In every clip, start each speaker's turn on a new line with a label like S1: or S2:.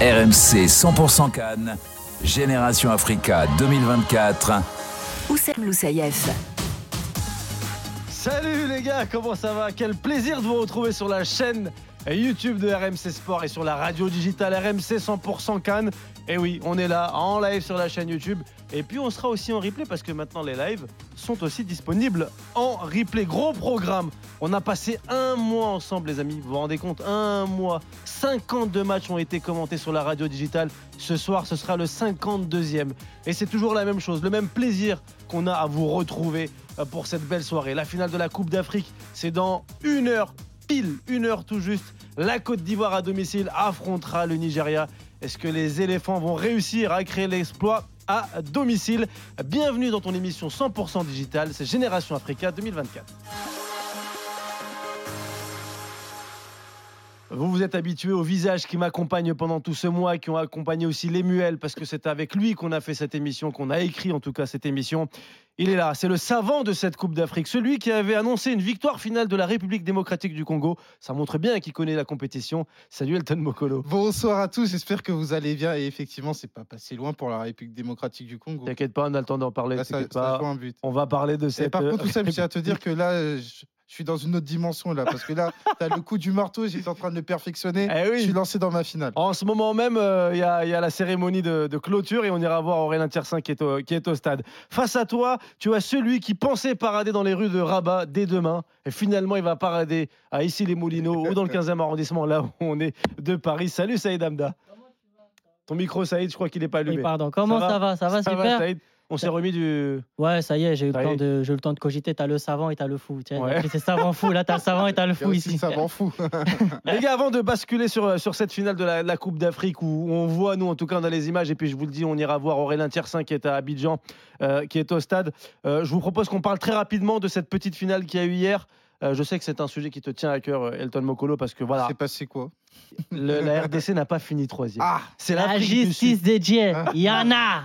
S1: RMC 100% Cannes, Génération Africa 2024.
S2: Oussem Loussaïef.
S3: Salut les gars, comment ça va? Quel plaisir de vous retrouver sur la chaîne YouTube de RMC Sport et sur la radio digitale RMC 100% Cannes. Et oui, on est là en live sur la chaîne YouTube. Et puis on sera aussi en replay parce que maintenant les lives sont aussi disponibles en replay. Gros programme. On a passé un mois ensemble les amis. Vous vous rendez compte? Un mois. 52 matchs ont été commentés sur la radio digitale. Ce soir, ce sera le 52e. Et c'est toujours la même chose. Le même plaisir qu'on a à vous retrouver euh, pour cette belle soirée. La finale de la Coupe d'Afrique, c'est dans une heure pile, une heure tout juste. La Côte d'Ivoire à domicile affrontera le Nigeria. Est-ce que les éléphants vont réussir à créer l'exploit? À domicile Bienvenue dans ton émission 100% digitale, c'est Génération Africa 2024. Vous vous êtes habitué au visage qui m'accompagne pendant tout ce mois, qui ont accompagné aussi Lemuel, parce que c'est avec lui qu'on a fait cette émission, qu'on a écrit en tout cas cette émission. Il est là, c'est le savant de cette Coupe d'Afrique, celui qui avait annoncé une victoire finale de la République démocratique du Congo. Ça montre bien qu'il connaît la compétition. Salut Elton Mokolo.
S4: Bonsoir à tous, j'espère que vous allez bien. Et effectivement, c'est pas passé loin pour la République démocratique du Congo.
S3: T'inquiète pas, on a le temps d'en parler.
S4: Là, ça, ça
S3: pas.
S4: un but.
S3: On va parler de
S4: Et
S3: cette.
S4: par contre, tout ça, je
S3: euh,
S4: tiens à te dire que là, euh, je, je suis dans une autre dimension là, parce que là, t'as le coup du marteau, j'étais en train de le perfectionner.
S3: Eh oui.
S4: Je suis lancé dans ma finale.
S3: En ce moment même, euh, il y, a- il y a la cérémonie de, de clôture et on ira voir Aurélien Tiersin qui est, au, qui est au stade. Face à toi, tu as celui qui pensait parader dans les rues de Rabat dès demain. Et finalement, il va parader à Issy-les-Moulineaux ou dans le 15e arrondissement, là où on est de Paris. Salut Saïd Amda. Ton micro, Saïd, je crois qu'il n'est pas allumé.
S5: Oui, pardon. Comment
S3: Ça va
S5: ça va? Ça va,
S3: Ça va,
S5: super
S3: Saïd? On s'est remis du.
S5: Ouais, ça y est, j'ai eu, le temps de, j'ai eu le temps de cogiter. T'as le savant et t'as le fou. Tiens,
S3: Ouais.
S5: C'est savant fou. Là, t'as le savant et t'as le fou ici.
S4: m'en fout.
S3: Les gars, avant de basculer sur, sur cette finale de la, de la Coupe d'Afrique, où on voit, nous en tout cas, on a les images, et puis je vous le dis, on ira voir Aurélien Tiersin qui est à Abidjan, euh, qui est au stade. Euh, je vous propose qu'on parle très rapidement de cette petite finale qu'il y a eu hier. Euh, je sais que c'est un sujet qui te tient à cœur, euh, Elton Mokolo, parce que voilà,
S4: C'est passé quoi?
S3: Le- la RDC n'a pas fini troisième.
S4: Ah
S3: c'est
S5: La
S3: l'Afrique du Sud.
S5: justice des dieux. Il y en a.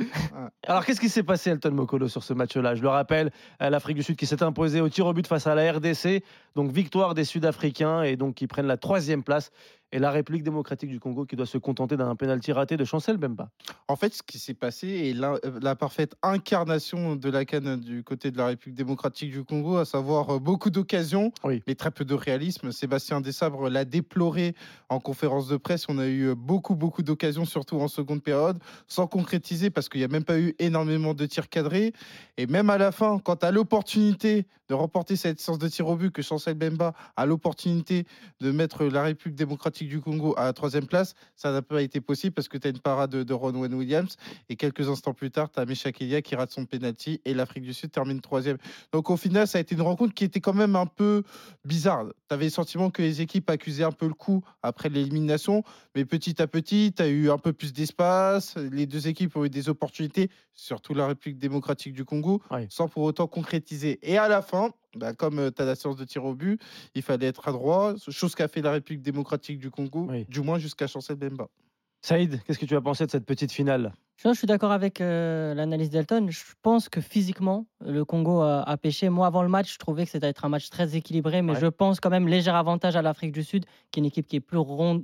S3: Alors, qu'est-ce qui s'est passé, Elton Mokolo, sur ce match-là? Je le rappelle, euh, l'Afrique du Sud qui s'est imposée au tir au but face à la RDC. Donc, victoire des Sud-Africains et donc qui prennent la troisième place. Et la République démocratique du Congo qui doit se contenter d'un penalty raté de Chancel Bemba.
S4: En fait, ce qui s'est passé est la, euh, la parfaite incarnation de la canne du côté de la République démocratique du Congo, à savoir euh, beaucoup d'occasions,
S3: Oui.
S4: mais très peu de réalisme. Sébastien Desabre l'a déploré en conférence de presse. On a eu euh, beaucoup, beaucoup d'occasions, surtout en seconde période, sans concrétiser parce qu'il n'y a même pas eu énormément de tirs cadrés. Et même à la fin, quand as l'opportunité de remporter cette séance de tir au but, que Chancel Bemba a l'opportunité de mettre la République démocratique du Congo à la troisième place, ça n'a pas été possible parce que tu as une parade de, de Ronwen Williams. Et quelques instants plus tard, tu as Meshak Elia qui rate son penalty et l'Afrique du Sud termine troisième. Donc au final, ça a été une rencontre qui était quand même un peu bizarre. Tu avais le sentiment que les équipes accusaient un peu le coup après l'élimination, mais petit à petit, tu as eu un peu plus d'espace. Les deux équipes ont eu des opportunités, surtout la République démocratique du Congo,
S3: Oui.
S4: sans pour autant concrétiser. Et à la fin, bah, comme tu as la séance de tir au but, il fallait être adroit, chose qu'a fait la République démocratique du Congo,
S3: Oui.
S4: du moins jusqu'à Chancel Bemba.
S3: Saïd, qu'est-ce que tu as pensé de cette petite finale?
S5: Je suis d'accord avec euh, l'analyse d'Elton. Je pense que physiquement, le Congo a, a pêché. Moi, avant le match, je trouvais que c'était être un match très équilibré, mais
S3: Ouais.
S5: je pense quand même léger avantage à l'Afrique du Sud, qui est une équipe qui est plus ronde,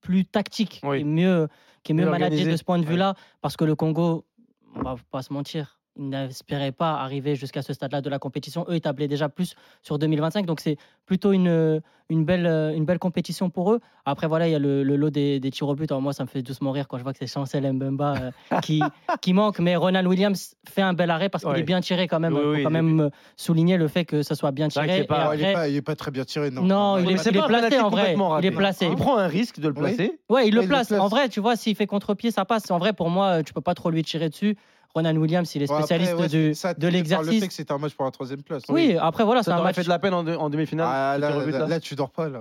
S5: plus tactique,
S3: Oui.
S5: qui est mieux, qui est mieux
S3: Mieux
S5: managée de ce point de
S3: Ouais.
S5: vue-là, parce que le Congo, on va pas se mentir. Ils n'espéraient pas arriver jusqu'à ce stade-là de la compétition. Eux, ils tablaient déjà plus sur 2025. Donc, c'est plutôt une, une, belle, une belle compétition pour eux. Après, voilà, il y a le, le lot des, des tirs au but. Alors, moi, ça me fait doucement rire quand je vois que c'est Chancel Mbemba euh, qui, qui manque. Mais Ronald Williams fait un bel arrêt parce qu'il
S3: Ouais.
S5: est bien tiré quand même.
S3: Oui,
S5: Il faut
S3: oui,
S5: quand même euh, souligner le fait que ça soit bien tiré.
S3: pas-
S4: il, est
S5: après-
S4: pas, il est pas très bien tiré, non.
S5: Non, il est- il est placé, en vrai. Il est
S3: raté.
S5: placé.
S3: Il prend un risque de le
S4: Oui.
S3: placer.
S5: Ouais, il le
S4: il le
S5: place.
S4: place.
S5: En vrai, tu vois, s'il fait contre-pied, ça passe. En vrai, pour moi, euh, tu peux pas trop lui tirer dessus. Ronald Williams, il est
S4: Bon, après,
S5: spécialiste
S4: ouais,
S5: du-
S4: ça,
S5: de
S4: par Le fait
S5: l'exercice.
S4: que c'était un match pour la troisième place.
S5: Oui, après, voilà, c'est
S3: Ça
S5: un match.
S3: fait de la peine en, de- en demi-finale
S4: Ah, là, tu dors pas là.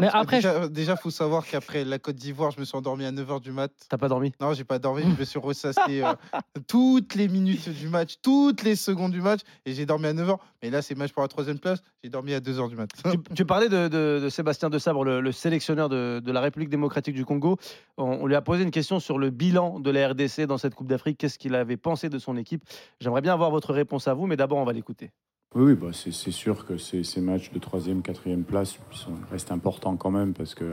S5: Mais après,
S4: déjà, déjà, faut savoir qu'après la Côte d'Ivoire, je me suis endormi à 9h du mat.
S3: T'as pas dormi?
S4: Non, j'ai pas dormi, je me suis ressassé euh, toutes les minutes du match, toutes les secondes du match, et j'ai dormi à 9h. Mais là, c'est match pour la troisième place, j'ai dormi à 2h du mat.
S3: tu, tu parlais de, de- de Sébastien De Sabre, le, le sélectionneur de, de la République démocratique du Congo. On, on lui a posé une question sur le bilan de la RDC dans cette Coupe d'Afrique. Qu'est-ce qu'il avait de son équipe J'aimerais bien avoir votre réponse à vous, mais d'abord, on va l'écouter.
S6: Oui, bah c'est sûr que ces, matchs de troisième, quatrième place sont, restent importants quand même parce que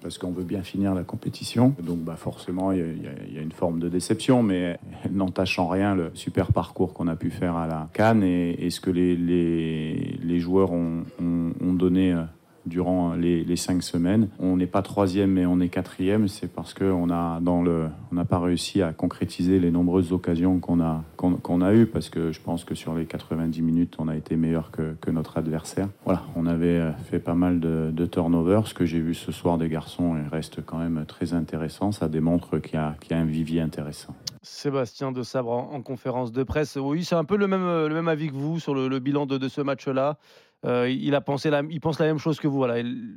S6: parce qu'on veut bien finir la compétition. Donc bah forcément, il y, a, une forme de déception, mais n'entache en rien le super parcours qu'on a pu faire à la Cannes et, ce que les joueurs ont, ont, ont donné euh, durant les, cinq semaines. On n'est pas troisième, mais on est quatrième. C'est parce qu'on n'a pas réussi à concrétiser les nombreuses occasions qu'on a, qu'on, a eues. Parce que je pense que sur les 90 minutes, on a été meilleur que, que notre adversaire. Voilà, on avait euh, fait pas mal de, de turnovers. Ce que j'ai vu ce soir des garçons reste quand même très intéressant. Ça démontre qu'il y a, qu'il y a un vivier intéressant.
S3: Sébastien de Sabre en, en conférence de presse. Oui, c'est un peu le même, euh, le même avis que vous sur le, le bilan de, de ce match-là. Euh, il, a pensé la, il pense la même chose que vous. Voilà. Il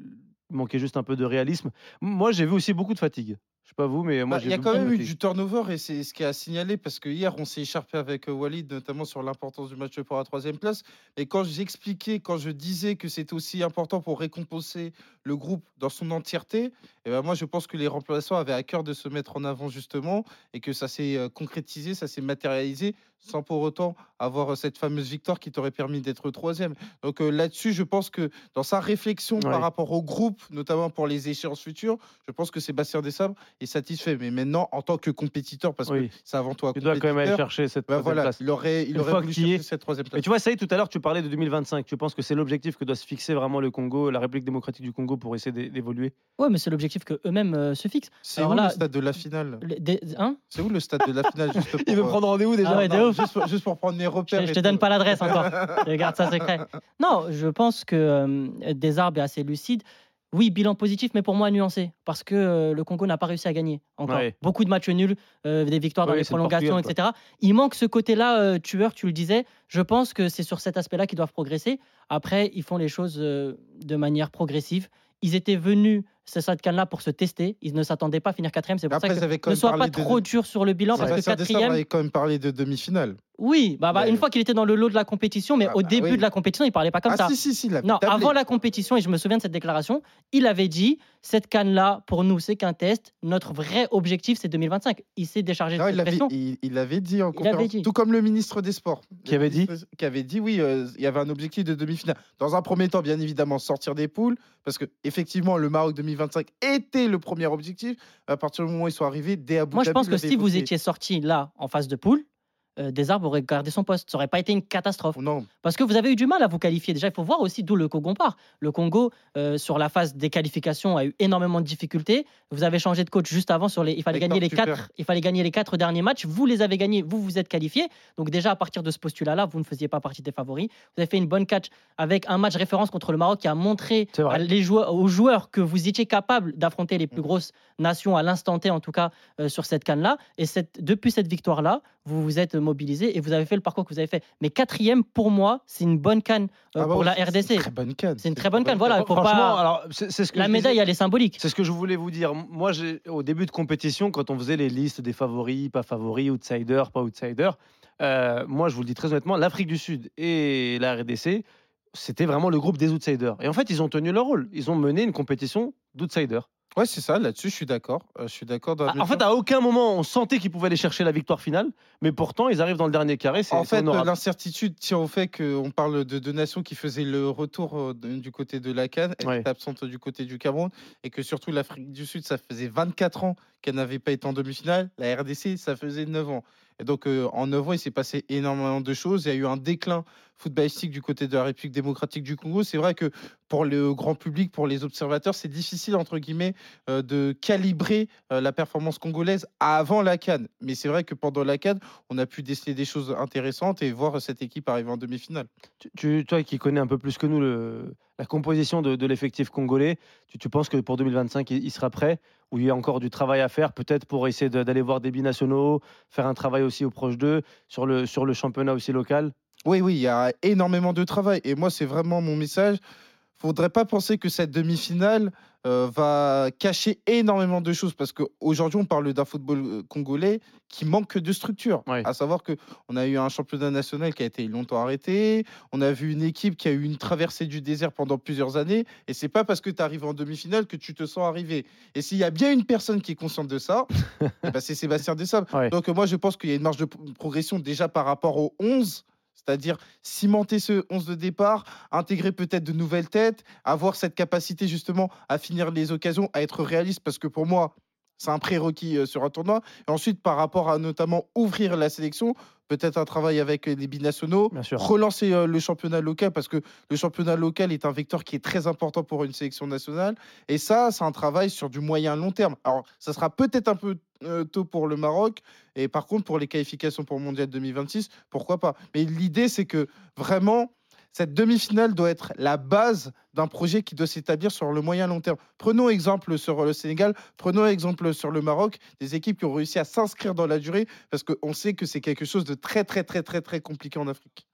S3: manquait juste un peu de réalisme. Moi, j'ai vu aussi beaucoup de fatigue. Je sais pas vous, mais moi,
S4: Bah,
S3: j'ai
S4: Il y a quand même eu du turnover et c'est ce qui a signalé parce que hier on s'est écharpé avec euh, Walid notamment sur l'importance du match pour la troisième place. Et quand j'expliquais, quand je disais que c'était aussi important pour récompenser le groupe dans son entièreté, et ben moi je pense que les remplaçants avaient à cœur de se mettre en avant justement et que ça s'est euh, concrétisé, ça s'est matérialisé sans pour autant avoir euh, cette fameuse victoire qui t'aurait permis d'être troisième. Donc euh, là-dessus, je pense que dans sa réflexion
S3: Ouais.
S4: par rapport au groupe, notamment pour les échéances futures, je pense que Sébastien Desabre est satisfait. Mais maintenant, en tant que compétiteur, parce
S3: Oui.
S4: que c'est avant un
S3: Il doit quand même aller chercher cette
S4: bah
S3: troisième
S4: voilà,
S3: place.
S4: il aurait, il
S3: Une
S4: aurait voulu chercher
S3: est-
S4: cette troisième
S3: Mais
S4: place.
S3: tu vois, ça y est, tout à l'heure, tu parlais de 2025. Tu penses que c'est l'objectif que doit se fixer vraiment le Congo, la République démocratique du Congo, pour essayer d'é- d'évoluer?
S5: Ouais, mais c'est l'objectif que eux-mêmes euh, se fixent.
S4: C'est
S5: alors
S4: où
S5: là,
S4: le stade de la finale?
S5: des- hein?
S4: C'est où le stade de la finale juste pour,
S3: Il veut prendre rendez-vous déjà
S5: Ah ouais,
S4: non, juste, pour, juste pour prendre mes
S5: Je,
S4: repères.
S5: je
S4: et
S5: te donne pas l'adresse encore. je garde ça secret. Non, je pense que euh, Desarbes est assez lucide. Oui, bilan positif, mais pour moi nuancé, parce que euh, le Congo n'a pas réussi à gagner encore.
S3: Ouais.
S5: Beaucoup de matchs nuls, euh, des victoires dans les
S3: le
S5: prolongations, etc. Il manque ce côté-là euh, tueur, tu le disais. Je pense que c'est sur cet aspect-là qu'ils doivent progresser. Après, ils font les choses de manière progressive. Ils étaient venus, ce Stade là pour se tester. Ils ne s'attendaient pas à finir quatrième. C'est pour
S4: Après,
S5: ça que
S4: avaient quand
S5: ne sois pas
S4: de-
S5: trop dur sur le bilan, parce que quatrième,
S4: avait quand même parlé de demi-finale.
S5: oui, bah, bah,
S4: Ouais.
S5: une fois qu'il était dans le lot de la compétition, mais
S4: Ah
S5: au
S4: bah
S5: début
S4: oui.
S5: de la compétition, il parlait pas comme
S4: ah
S5: ça.
S4: si, si, si, il avait
S5: Non, avant la compétition, et je me souviens de cette déclaration, il avait dit cette canne-là, pour nous, c'est qu'un test. Notre vrai objectif, c'est 2025. Il s'est déchargé
S4: Non,
S5: de
S4: il
S5: cette
S4: l'avait
S5: pression.
S4: il, il l'avait dit en
S5: Il avait
S4: conférence,
S5: dit.
S4: tout comme le ministre des Sports.
S3: Qui avait dit
S4: ministre- Qui avait dit, oui, euh, il y avait un objectif de demi-finale. Dans un premier temps, bien évidemment, sortir des poules, parce que effectivement, le Maroc 2025 était le premier objectif. À partir du moment où ils sont arrivés, dès Abu
S5: Moi, je pense que si vous étiez sorti là, en phase de poule, euh, Desarbes aurait gardé son poste. Ça aurait pas été une catastrophe.
S4: Non,
S5: Parce que vous avez eu du mal à vous qualifier. Déjà, il faut voir aussi d'où le Congo part. Le Congo, euh, sur la phase des qualifications, a eu énormément de difficultés. Vous avez changé de coach juste avant. Sur les, il, fallait gagner les quatre, il fallait gagner les quatre derniers matchs. Vous les avez gagnés, vous vous êtes qualifiés. Donc déjà, à partir de ce postulat-là, vous ne faisiez pas partie des favoris. Vous avez fait une bonne catch avec un match référence contre le Maroc qui a montré les joueurs, aux joueurs que vous étiez capable d'affronter les plus
S4: Mm.
S5: grosses nations à l'instant T, en tout cas, euh, sur cette canne-là. Et cette, depuis cette victoire-là, vous vous êtes mobilisés et vous avez fait le parcours que vous avez fait. Mais quatrième, pour moi, c'est une bonne canne euh,
S4: Ah bah
S5: pour la
S4: c'est- C'est
S5: RDC.
S4: une très bonne canne.
S5: C'est une très bonne canne. Voilà, il faut
S3: Franchement,
S5: pas.
S3: alors, c'est ce que
S5: La
S3: disais.
S5: médaille, elle est symbolique.
S3: C'est ce que je voulais vous dire. Moi, au début de compétition, quand on faisait les listes des favoris, pas favoris, outsiders, pas outsiders, euh, moi, je vous le dis très honnêtement, l'Afrique du Sud et la RDC, c'était vraiment le groupe des outsiders. Et en fait, ils ont tenu leur rôle. Ils ont mené une compétition d'outsiders.
S4: Ouais, c'est ça, là-dessus, je suis d'accord. Euh, je suis d'accord. dans la
S3: Ah, En fait,
S4: mesure-
S3: à aucun moment, on sentait qu'ils pouvaient aller chercher la victoire finale, mais pourtant, ils arrivent dans le dernier carré. C'est
S4: En
S3: c'est
S4: fait,
S3: honorable.
S4: l'incertitude tient au fait qu'on parle de deux nations qui faisaient le retour euh, de- du côté de la Cannes, elle
S3: Ouais.
S4: était absente du côté du Cameroun, et que surtout l'Afrique du Sud, ça faisait 24 ans qu'elle n'avait pas été en demi-finale. La RDC, ça faisait 9 ans. Et donc, euh, en 9 ans, il s'est passé énormément de choses. Il y a eu un déclin footballistique du côté de la République démocratique du Congo. C'est vrai que pour le grand public, pour les observateurs, c'est difficile, entre guillemets, euh, de calibrer euh, la performance congolaise avant la Cannes. Mais c'est vrai que pendant la Cannes, on a pu déceler des choses intéressantes et voir cette équipe arriver en demi-finale.
S3: Toi qui connais un peu plus que nous la composition de, l'effectif congolais, tu, penses que pour 2025, il, sera prêt Ou il y a encore du travail à faire, peut-être pour essayer d'aller voir des binationaux, faire un travail aussi au proche d'eux, sur le, sur le championnat aussi local?
S4: Oui, oui, il y a énormément de travail. Et moi, c'est vraiment mon message. faudrait pas penser que cette demi-finale euh, va cacher énormément de choses parce qu'aujourd'hui, on parle d'un football euh, congolais qui manque de structure.
S3: Ouais.
S4: À savoir qu'on a eu un championnat national qui a été longtemps arrêté. On a vu une équipe qui a eu une traversée du désert pendant plusieurs années. Et c'est pas parce que tu arrives en demi-finale que tu te sens arrivé. Et s'il y a bien une personne qui est consciente de ça, eh ben, c'est Sébastien.
S3: Ouais.
S4: Donc, moi, je pense qu'il y a une marge de progression déjà par rapport aux 11 C'est-à-dire cimenter ce 11 de départ, intégrer peut-être de nouvelles têtes, avoir cette capacité justement à finir les occasions, à être réaliste, parce que pour moi, c'est un prérequis euh, sur un tournoi. Et ensuite, par rapport à notamment ouvrir la sélection, peut-être un travail avec les binationaux, relancer euh, le championnat local, parce que le championnat local est un vecteur qui est très important pour une sélection nationale. Et ça, c'est un travail sur du moyen long terme. Alors, ça sera peut-être un peu tôt pour le Maroc. Et par contre, pour les qualifications pour le Mondial 2026, pourquoi pas? Mais l'idée, c'est que vraiment, cette demi-finale doit être la base d'un projet qui doit s'établir sur le moyen long terme. Prenons exemple sur le Sénégal, prenons exemple sur le Maroc, des équipes qui ont réussi à s'inscrire dans la durée, parce qu'on sait que c'est quelque chose de très, très, très, très, très compliqué en Afrique.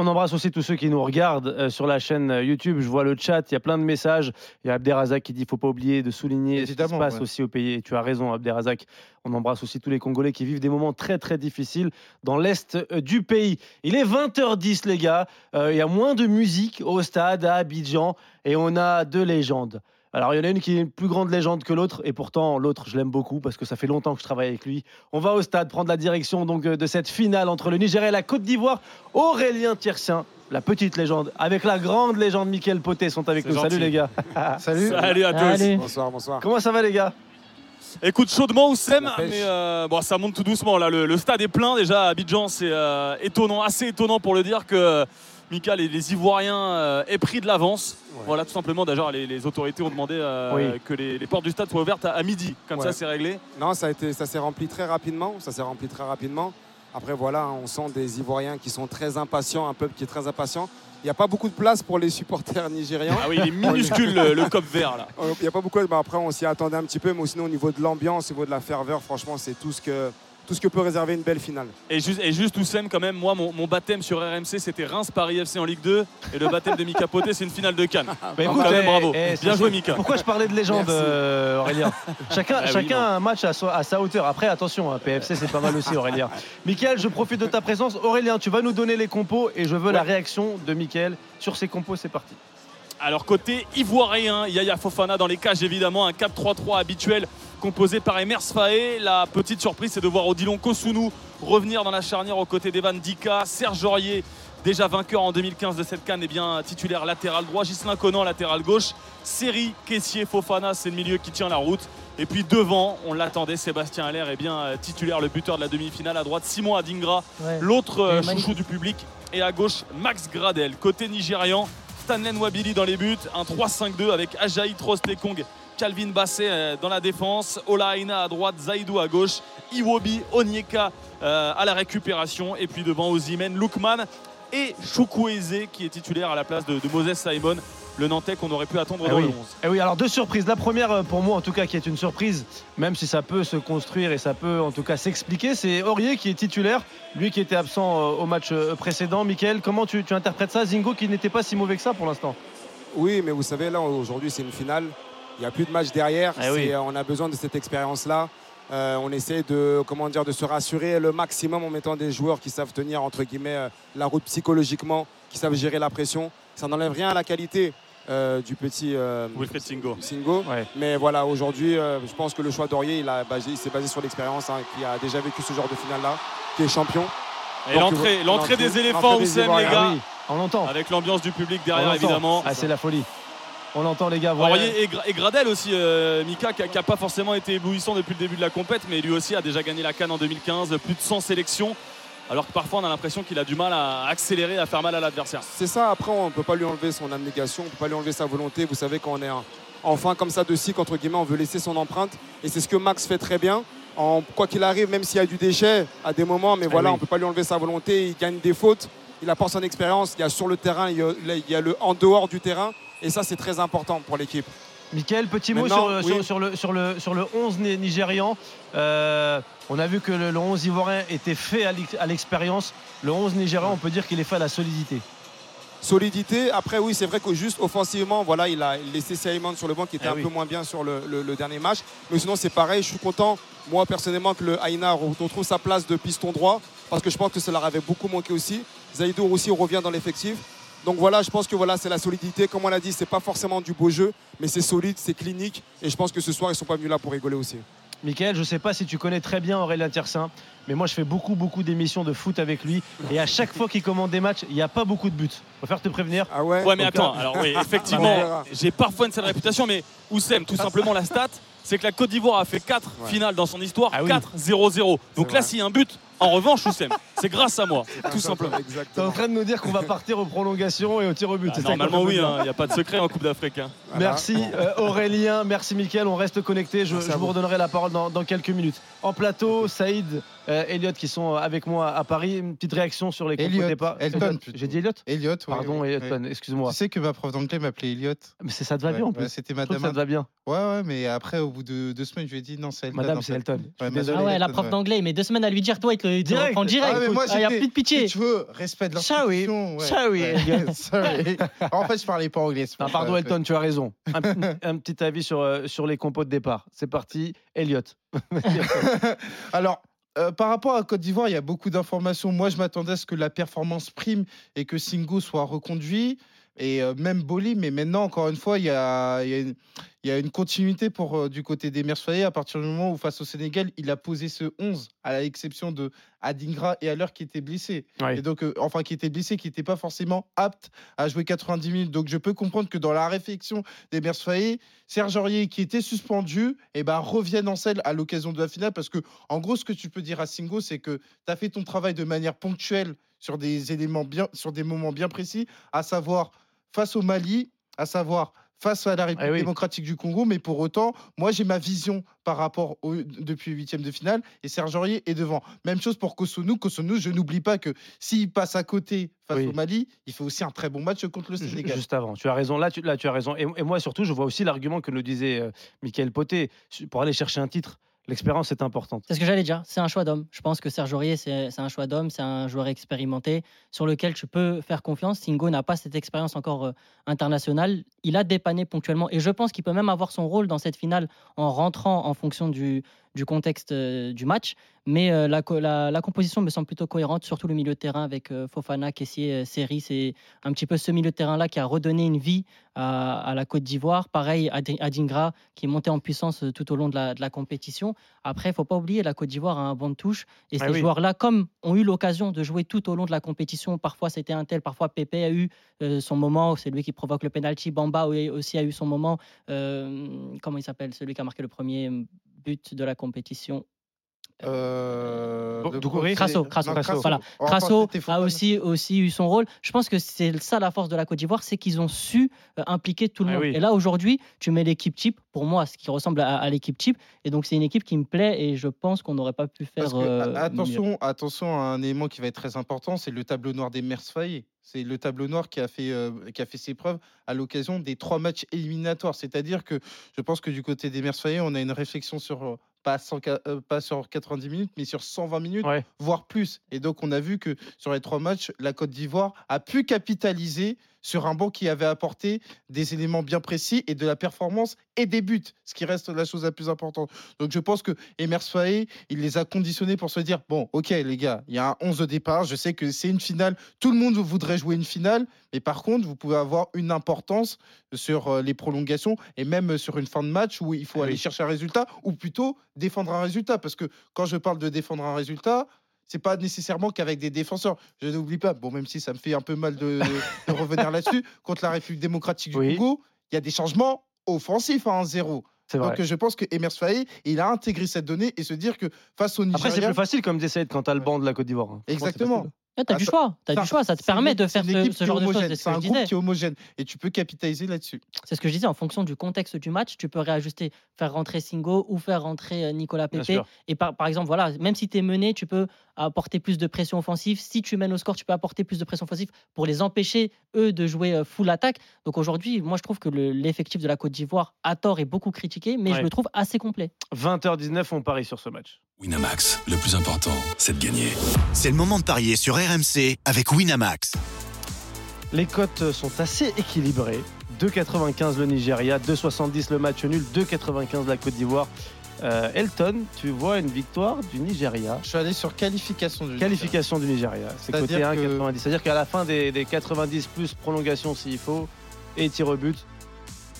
S3: On embrasse aussi tous ceux qui nous regardent euh, sur la chaîne euh, YouTube. Je vois le chat, il y a plein de messages. Il y a Abderrazak qui dit faut pas oublier de souligner ce qui se passe
S4: ouais.
S3: aussi au pays. Et tu as raison, Abderrazak. On embrasse aussi tous les Congolais qui vivent des moments très très difficiles dans l'est euh, du pays. Il est 20h10, les gars. Euh, il y a moins de musique au stade à Abidjan et on a deux légendes. Alors, il y en a une qui est une plus grande légende que l'autre, et pourtant, l'autre, je l'aime beaucoup parce que ça fait longtemps que je travaille avec lui. On va au stade prendre la direction donc euh, de cette finale entre le Nigeria et la Côte d'Ivoire. Aurélien Tiercien, la petite légende, avec la grande légende Mickaël Poté sont avec nous. Salut les gars.
S4: Salut
S7: Salut à tous.
S5: Allez.
S8: Bonsoir, bonsoir.
S3: Comment ça va les gars?
S7: Écoute, chaudement Oussem, mais euh, bon, ça monte tout doucement. Là, le, le stade est plein déjà à Abidjan. C'est euh, étonnant, assez étonnant pour le dire que euh, Mika, les, les Ivoiriens euh, aient pris de l'avance.
S8: Ouais.
S7: Voilà, tout simplement. D'ailleurs, les, les autorités ont demandé euh,
S3: Oui.
S7: que les, les portes du stade soient ouvertes à, à midi. Comme
S8: Ouais.
S7: ça, c'est réglé.
S8: Non, ça a été, ça s'est rempli très rapidement. Ça s'est rempli très rapidement. Après, voilà, on sent des Ivoiriens qui sont très impatients, un peuple qui est très impatient. Il n'y a pas beaucoup de place pour les supporters nigérians.
S7: Ah oui, il est minuscule le, le cop vert là.
S8: Euh, Il n'y a pas beaucoup. de- bah, après, on s'y attendait un petit peu, mais sinon, au niveau de l'ambiance, au niveau de la ferveur, franchement, c'est tout ce que tout ce que peut réserver une belle finale.
S7: Et juste, et juste Oussem, quand même, moi, mon, mon baptême sur RMC, c'était Reims-Paris FC en Ligue 2. Et le baptême de Mika Poté, c'est une finale de Cannes.
S3: Bah, écoute,
S7: quand même,
S3: eh,
S7: bravo.
S3: eh,
S7: Bien joué, Mika.
S3: Pourquoi je parlais de légende, euh, Aurélien Chacun,
S7: Ah
S3: a un match à, sa- à sa hauteur. Après, attention, hein, PFC, c'est pas mal aussi, Aurélien. Michael, je profite de ta présence. Aurélien, tu vas nous donner les compos et je veux la réaction de Michael sur ces compos. C'est parti.
S7: Alors côté ivoirien, Yaya Fofana dans les cages évidemment, un 4-3-3 habituel composé par Emers Faé. La petite surprise c'est de voir Odilon Kosunu revenir dans la charnière aux côtés d'Evan Dika, Serge Aurier déjà vainqueur en 2015 de cette canne, et bien titulaire latéral droit, Gislain Conan latéral gauche, Seri, Caissier, Fofana, c'est le milieu qui tient la route. Et puis devant, on l'attendait, Sébastien Allaire est bien euh, titulaire, le buteur de la demi-finale à droite, Simon Adingra,
S5: Ouais.
S7: L'autre euh, chouchou du public et à gauche Max Gradel. Côté nigérian, Stanley Nwabili dans les buts, un 3-5-2 avec Ajayi Trostekong, Calvin Basset euh, dans la défense, Ola Aina à droite, Zaidou à gauche, Iwobi, Onyeka euh, à la récupération et puis devant Ozimen, Lukman et Chukwueze qui est titulaire à la place de, de Moses Simon, le Nantais qu'on aurait pu attendre
S3: Eh
S7: dans
S3: oui.
S7: le 11.
S3: Eh oui, alors deux surprises. La première, euh, pour moi en tout cas, qui est une surprise, même si ça peut se construire et ça peut en tout cas s'expliquer, c'est Aurier qui est titulaire, lui qui était absent au match précédent. Michael, comment tu, tu interprètes ça? Zingo qui n'était pas si mauvais que ça pour l'instant
S8: Oui, mais vous savez, là, aujourd'hui, c'est une finale. Il n'y a plus de match derrière.
S3: Eh oui.
S8: C'est- On a besoin de cette expérience-là. Euh, on essaie de, comment dire, de se rassurer le maximum en mettant des joueurs qui savent tenir, entre guillemets, euh, la route psychologiquement, qui savent gérer la pression. Ça n'enlève rien à la qualité euh, du petit euh,
S7: Wilfried Singo.
S8: Singo.
S3: Ouais.
S8: Mais voilà, aujourd'hui, euh, je pense que le choix d'Aurier, il, a basé- il s'est basé sur l'expérience, hein, qui a déjà vécu ce genre de finale-là, qui est champion.
S7: Et l'entrée, l'entrée des éléphants, Oussem, les gars,
S3: Ah oui, on l'entend.
S7: avec l'ambiance du public derrière évidemment.
S3: Ah, c'est la folie. On l'entend les gars. voilà.
S7: Aurier et, Gra- et Gradel aussi, euh, Mika, qui n'a pas forcément été éblouissant depuis le début de la compète, mais lui aussi a déjà gagné la Cannes en 2015, plus de 100 sélections. Alors que parfois on a l'impression qu'il a du mal à accélérer, à faire mal à l'adversaire.
S8: C'est ça, après, on ne peut pas lui enlever son abnégation, on ne peut pas lui enlever sa volonté. Vous savez, quand on est en, en fin comme ça de cycle, entre guillemets, on veut laisser son empreinte. Et c'est ce que Max fait très bien. En, quoi qu'il arrive, même s'il y a du déchet à des moments, mais voilà,
S3: oui.
S8: on ne peut pas lui enlever sa volonté. Il gagne des fautes, il apporte son expérience. Il y a sur le terrain, il y a, il y a le en dehors du terrain. Et ça, c'est très important pour l'équipe.
S3: Michael, petit mot
S8: Maintenant,
S3: sur, le-
S8: oui.
S3: sur, sur le, sur, le, sur le 11 ni- nigérian. Euh, on a vu que le, le 11 ivoirien était fait à l'ex- à l'expérience. Le 11 nigérian, on peut dire qu'il est fait à la solidité.
S8: Solidité. Après, oui, c'est vrai que juste offensivement, voilà, il a laissé Simon sur le banc qui était
S3: Eh
S8: un
S3: oui.
S8: peu moins bien sur le, le- le dernier match. Mais sinon, c'est pareil. Je suis content, moi, personnellement, que le Aina retrouve sa place de piston droit parce que je pense que leur avait beaucoup manqué aussi. Zaïdour aussi revient dans l'effectif. Donc voilà, je pense que voilà, c'est la solidité. Comme on l'a dit, c'est pas forcément du beau jeu, mais c'est solide, c'est clinique. Et je pense que ce soir, ils sont pas venus là pour rigoler aussi.
S3: Michael, je sais pas si tu connais très bien Aurélien Tiersin, mais moi je fais beaucoup beaucoup d'émissions de foot avec lui et à chaque fois qu'il commande des matchs, il n'y a pas beaucoup de buts. Je préfère te prévenir.
S8: Ah ouais
S7: Ouais, mais
S8: Donc,
S7: attends,
S8: euh,
S7: alors oui, effectivement,
S8: verra.
S7: j'ai parfois une sale réputation, mais Oussem, tout simplement la stat, c'est que la Côte d'Ivoire a fait 4
S8: Ouais.
S7: finales dans son histoire,
S3: Ah oui.
S7: 4-0-0. Donc
S8: C'est
S7: là, s'il y a un but, en revanche, Oussem, c'est grâce à moi,
S8: Ah,
S7: tout simplement.
S3: T'es en train de nous dire qu'on va partir aux prolongations et au tir au but.
S7: Ah, normalement, oui, il n'y a pas de secret en Coupe d'Afrique. hein.
S8: Voilà.
S3: Merci euh, Aurélien, merci Mickaël, on reste connectés, je, vous
S8: vous.
S3: redonnerai la parole dans, dans quelques minutes. En plateau, Saïd, euh, Elliot qui sont avec moi à Paris, une petite réaction sur les compos de
S4: Elliot,
S3: départ.
S4: Elton.
S3: J'ai dit Elliot
S4: Elliot, oui,
S3: Pardon
S4: oui, oui.
S3: excuse-moi.
S4: Tu sais que ma prof d'anglais m'appelait Elliot.
S3: Mais c'est- ça te va bien en plus.
S4: ouais, C'était madame.
S3: ça te va bien.
S4: Ouais, ouais, mais après, au bout de deux semaines, je lui ai dit non, c'est Elton.
S3: Madame,
S4: en
S3: c'est. Elton.
S4: Ouais.
S5: Ah ouais, la
S4: Elton,
S5: prof
S4: ouais.
S5: d'anglais, il met deux semaines à lui dire, toi, il te, il te
S3: Direct.
S5: reprend direct.
S4: Ah, mais moi,
S5: Ah, il n'y a plus de pitié.
S4: Si tu veux, respect de
S3: Sorry.
S4: l'institution. Ouais.
S3: Elliot.
S4: Sorry. En fait, je parlais pas anglais. pour
S3: pardon
S4: ça.
S3: Elton, tu as raison. Un, petit avis sur, euh, sur les compos de départ. C'est parti, Elliot.
S4: Alors, euh, par rapport à Côte d'Ivoire, il y a beaucoup d'informations. Moi, je m'attendais à ce que la performance prime et que Singo soit reconduit. Et euh, même Boli, mais maintenant, encore une fois, il y a, il y a une, il y a une continuité pour, euh, du côté des Mercedes à partir du moment où, face au Sénégal, il a posé ce 11, à l'exception de Adingra et Haller qui étaient blessés.
S3: Ouais.
S4: Et donc, euh, enfin, qui étaient blessés, qui n'étaient pas forcément aptes à jouer 90 minutes. Donc, je peux comprendre que dans la réflexion des Mercedes, Serge Aurier, qui était suspendu, eh ben, revienne en selle à l'occasion de la finale. Parce que, en gros, ce que tu peux dire à Singo, c'est que tu as fait ton travail de manière ponctuelle sur des éléments bien, sur des moments bien précis, à savoir face au Mali, à savoir face à la République
S3: Eh oui.
S4: démocratique du Congo. Mais pour autant, moi, j'ai ma vision par rapport au, depuis huitième de finale et Serge Aurier est devant. Même chose pour Kosonou. Kosonou, je n'oublie pas que s'il passe à côté face
S3: Oui.
S4: au Mali, il fait aussi un très bon match contre le Sénégal.
S3: Juste avant, tu as raison. Là, tu, là, tu as raison. Et, et moi, surtout, je vois aussi l'argument que nous disait euh, Michael Poté. Pour aller chercher un titre, l'expérience est importante.
S5: C'est ce que j'allais dire. C'est un choix d'homme. Je pense que Serge Aurier, c'est un choix d'homme. C'est un joueur expérimenté sur lequel tu peux faire confiance. Singo n'a pas cette expérience encore euh, internationale. Il a dépanné ponctuellement et je pense qu'il peut même avoir son rôle dans cette finale en rentrant en fonction du, du contexte euh, du match. Mais euh, la, la- la composition me semble plutôt cohérente, surtout le milieu de terrain avec euh, Fofana, Kessier, Seri. C'est un petit peu ce milieu de terrain-là qui a redonné une vie à, à la Côte d'Ivoire. Pareil, Adi- Adingra qui est monté en puissance tout au long de la, de la compétition. Après, il faut pas oublier, la Côte d'Ivoire a un banc de touche. Et
S3: Ah
S5: ces
S3: oui.
S5: joueurs-là, comme ont eu l'occasion de jouer tout au long de la compétition, parfois c'était un tel, parfois Pépé a eu euh, son moment, c'est lui qui provoque le penalty. Bamba aussi a eu son moment. Euh, comment il s'appelle? Celui qui a marqué le premier but de la compétition.
S4: Euh,
S3: Bon,
S4: de
S3: Doucouré
S5: Crasso, Crasso,
S4: non,
S5: Crasso, voilà.
S4: Enfin,
S5: Crasso a aussi, aussi eu son rôle. Je pense que c'est ça la force de la Côte d'Ivoire, c'est qu'ils ont su euh, impliquer tout le
S3: Ah
S5: monde.
S3: oui.
S5: Et là, aujourd'hui, tu mets l'équipe type, pour moi, ce qui ressemble à, à l'équipe type. Et donc, c'est une équipe qui me plaît et je pense qu'on n'aurait pas pu faire.
S4: Parce que,
S5: euh, mieux.
S4: attention, attention à un élément qui va être très important, c'est le tableau noir des Mers Faye. C'est le tableau noir qui a fait, euh, qui a fait ses preuves à l'occasion des trois matchs éliminatoires. C'est-à-dire que je pense que du côté des Mers on a une réflexion sur euh, pas, 100 ca- euh, pas sur 90 minutes, mais sur 120 minutes,
S3: Ouais.
S4: voire plus. Et donc, on a vu que sur les trois matchs, la Côte d'Ivoire a pu capitaliser sur un banc qui avait apporté des éléments bien précis et de la performance et des buts, ce qui reste la chose la plus importante. Donc, je pense que Emers Faé, il les a conditionnés pour se dire bon, ok, les gars, il y a un 11 de départ. Je sais que c'est une finale. Tout le monde voudrait jouer une finale, mais par contre, vous pouvez avoir une importance sur euh, les prolongations et même sur une fin de match où il faut
S3: Ah
S4: aller
S3: oui.
S4: chercher un résultat ou plutôt défendre un résultat. Parce que quand je parle de défendre un résultat, c'est pas nécessairement qu'avec des défenseurs. Je n'oublie pas, bon, même si ça me fait un peu mal de, de revenir là-dessus, contre la République démocratique du
S3: Oui.
S4: Congo, il y a des changements offensifs à 1-0.
S3: C'est vrai.
S4: Donc je pense que Emers Faé, il a intégré cette donnée et se dire que face au
S3: Après, c'est
S4: Nigeria,
S3: plus facile, comme Saïd, quand t'as le banc de la Côte d'Ivoire. hein.
S4: Exactement.
S5: Ah, t'as du
S4: Ah,
S5: choix, t'as
S4: ça-
S5: du choix, ça te permet
S4: une-
S5: de faire ce, ce genre de choses. C'est ce
S4: C'est
S5: que
S4: un
S5: je
S4: groupe
S5: disais.
S4: qui est homogène et tu peux capitaliser là-dessus.
S5: C'est ce que je disais, en fonction du contexte du match, tu peux réajuster, faire rentrer Singo ou faire rentrer euh, Nicolas
S3: sûr.
S5: Et par, par exemple, voilà, même si tu es mené, tu peux apporter plus de pression offensive. Si tu mènes au score, tu peux apporter plus de pression offensive pour les empêcher, eux, de jouer euh, full attaque. Donc aujourd'hui, moi, je trouve que le- l'effectif de la Côte d'Ivoire, à tort, est beaucoup critiqué, mais
S3: Ouais.
S5: je le trouve assez complet.
S3: 20h19, on parie sur ce match.
S9: Winamax, le plus important, c'est de gagner.
S10: C'est le moment de parier sur RMC avec Winamax.
S3: Les cotes sont assez équilibrées. 2,95 le Nigeria, 2,70 le match nul, 2,95 la Côte d'Ivoire. Euh, Elton, tu vois une victoire du Nigeria.
S4: Je suis allé sur qualification du
S3: Qualification du Nigeria. C'est côté
S4: C'est-à-dire que-
S3: 1,90. C'est-à-dire qu'à la fin des, des 90 plus prolongation s'il faut et tir au but,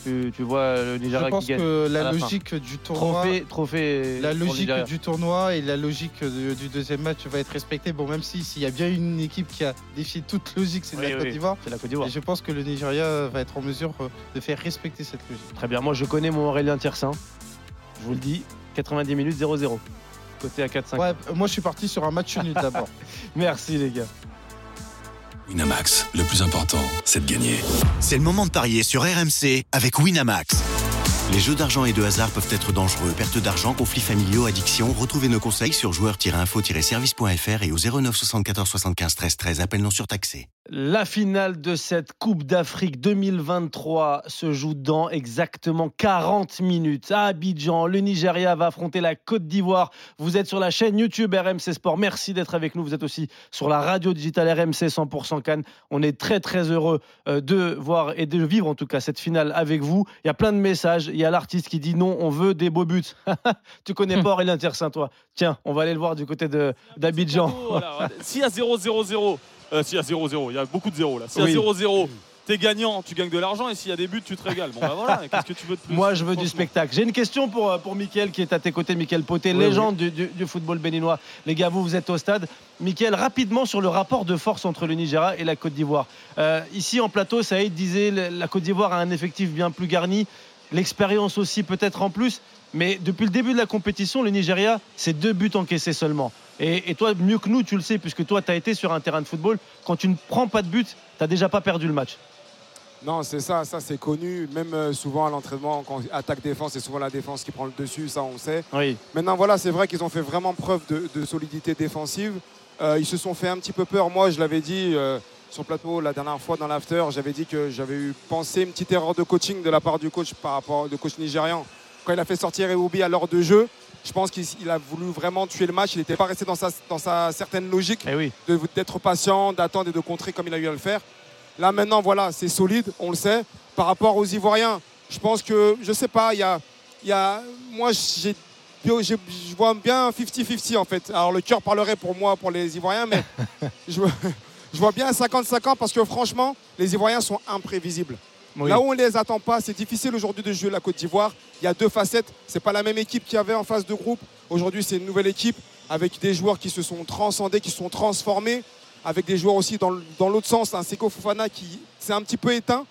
S3: tu, tu vois le Nigeria
S4: Je pense
S3: qui gagne
S4: que la
S3: fin.
S4: logique du tournoi,
S3: Trophée, trophée.
S4: la logique
S3: Nigeria.
S4: du tournoi et la logique de- du deuxième match va être respectée. Bon, même si s'il y a bien une équipe qui a défié toute logique, c'est
S3: Oui,
S4: la Côte d'Ivoire.
S3: C'est la Côte d'Ivoire.
S4: Et je pense que le Nigeria va être en mesure euh, de faire respecter cette logique.
S3: Très bien. Moi, je connais mon Aurélien Tiersin. Je vous le dis, 90 minutes 0-0. Côté à 4-5.
S4: Ouais, euh, moi je suis parti sur un match nul d'abord.
S3: Merci les gars.
S9: Winamax, le plus important, c'est de gagner.
S10: C'est le moment de parier sur RMC avec Winamax. Les jeux d'argent et de hasard peuvent être dangereux. Perte d'argent, conflits familiaux, addiction. Retrouvez nos conseils sur joueurs-info-service.fr et au 09 74 75 13 13. Appel non surtaxé.
S3: La finale de cette Coupe d'Afrique 2023 se joue dans exactement 40 minutes. À Abidjan, le Nigeria va affronter la Côte d'Ivoire. Vous êtes sur la chaîne YouTube RMC Sport. Merci d'être avec nous. Vous êtes aussi sur la radio digitale RMC 100% Cannes. On est très très heureux euh, de voir et de vivre en tout cas cette finale avec vous. Il y a plein de messages. Il y a l'artiste qui dit non, on veut des beaux buts. tu connais pas Aurélien Tiersin, toi? Tiens, on va aller le voir du côté de- d'Abidjan.
S7: S'il y a 0-0-0, euh, s'il y a 0-0, il y a beaucoup de 0 là. S'il y a
S3: Oui.
S7: 0-0, t'es gagnant, tu gagnes de l'argent et s'il y a des buts, tu te régales. Bon bah voilà, qu'est-ce que tu veux de plus
S3: Moi, je veux du spectacle. J'ai une question pour, euh, pour Mickaël qui est à tes côtés, Mickaël Poté,
S4: Oui,
S3: légende Du, du- du football béninois. Les gars, vous, vous êtes au stade. Mickaël, rapidement sur le rapport de force entre le Nigeria et la Côte d'Ivoire. Euh, ici, en plateau, Saïd disait la Côte d'Ivoire a un effectif bien plus garni, l'expérience aussi peut-être en plus. Mais depuis le début de la compétition, le Nigeria, c'est deux buts encaissés seulement. Et, et toi, mieux que nous, tu le sais, puisque toi, tu as été sur un terrain de football. Quand tu ne prends pas de but, tu n'as déjà pas perdu le match.
S8: Non, c'est ça, ça c'est connu. Même euh, souvent à l'entraînement, quand attaque-défense, c'est souvent la défense qui prend le dessus, ça on sait.
S3: Oui.
S8: Maintenant, voilà, c'est vrai qu'ils ont fait vraiment preuve de, de solidité défensive. Euh, ils se sont fait un petit peu peur. Moi, je l'avais dit euh, sur le plateau la dernière fois dans l'after, j'avais dit que j'avais eu pensé une petite erreur de coaching de la part du coach par rapport au coach nigérian. Quand il a fait sortir Eoubi à l'heure de jeu, je pense qu'il il a voulu vraiment tuer le match. Il n'était pas resté dans sa, dans sa certaine logique
S3: Eh oui.
S8: d'être patient, d'attendre et de contrer comme il a eu à le faire. Là maintenant, voilà, c'est solide, on le sait. Par rapport aux Ivoiriens, je pense que, je sais pas, il y a, y a, moi j'ai, je vois bien 50-50 en fait. Alors le cœur parlerait pour moi, pour les Ivoiriens, mais je, je vois bien 50-50 parce que franchement, les Ivoiriens sont imprévisibles.
S3: Oui.
S8: Là où on ne les attend pas, c'est difficile aujourd'hui de jouer la Côte d'Ivoire. Il y a deux facettes. C'est pas la même équipe qu'il y avait en phase de groupe. Aujourd'hui, c'est une nouvelle équipe avec des joueurs qui se sont transcendés, qui se sont transformés, avec des joueurs aussi dans, l'autre sens. Un Seko Fofana qui s'est un petit peu éteint,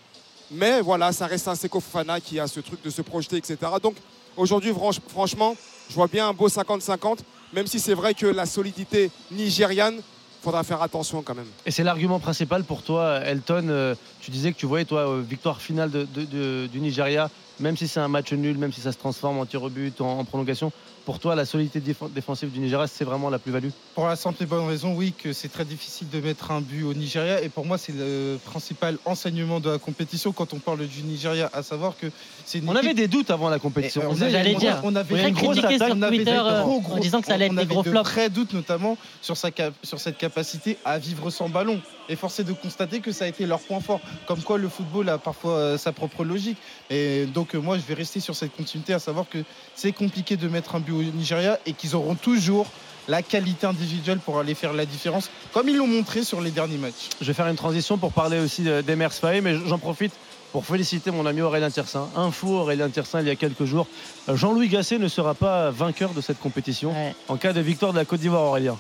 S8: mais voilà, ça reste un Seko Fofana qui a ce truc de se projeter, etc. Donc aujourd'hui, franch- franchement, je vois bien un beau 50-50, même si c'est vrai que la solidité nigériane, faudra faire attention quand même.
S3: Et c'est l'argument principal pour toi, Elton. Euh, tu disais que tu voyais, toi, euh, victoire finale du Nigeria, même si c'est un match nul, même si ça se transforme en tir au but, en prolongation. Pour toi, la solidité déf- défensive du Nigeria, c'est vraiment la plus-value?
S4: Pour la simple et bonne raison, oui, que c'est très difficile de mettre un but au Nigeria. Et pour moi, c'est le principal enseignement de la compétition quand on parle du Nigeria, à savoir que c'est une
S3: On avait des doutes avant la compétition. On
S5: J'allais dire.
S4: on avait
S5: Très
S4: une grosse
S5: critiqué
S4: attaque,
S5: sur
S4: on avait
S5: Twitter
S4: des
S5: euh,
S4: gros,
S5: en
S4: gros-
S5: disant que ça allait être
S4: on
S5: des
S4: avait
S5: gros
S4: de
S5: flops.
S4: vrais doutes notamment sur, sa cap- sur cette capacité à vivre sans ballon. Et force est de constater que ça a été leur point fort. Comme quoi le football a parfois euh, sa propre logique. Et donc euh, moi je vais rester sur cette continuité, à savoir que c'est compliqué de mettre un but au Nigeria et qu'ils auront toujours la qualité individuelle pour aller faire la différence, comme ils l'ont montré sur les derniers matchs.
S3: Je vais faire une transition pour parler aussi de- d'Emers Faé, mais j'en profite pour féliciter mon ami Aurélien Tiersin. Info Aurélien Tiersin il y a quelques jours. Euh, Jean-Louis Gasset ne sera pas vainqueur de cette compétition
S5: Ouais.
S3: en cas de victoire de la Côte d'Ivoire, Aurélien.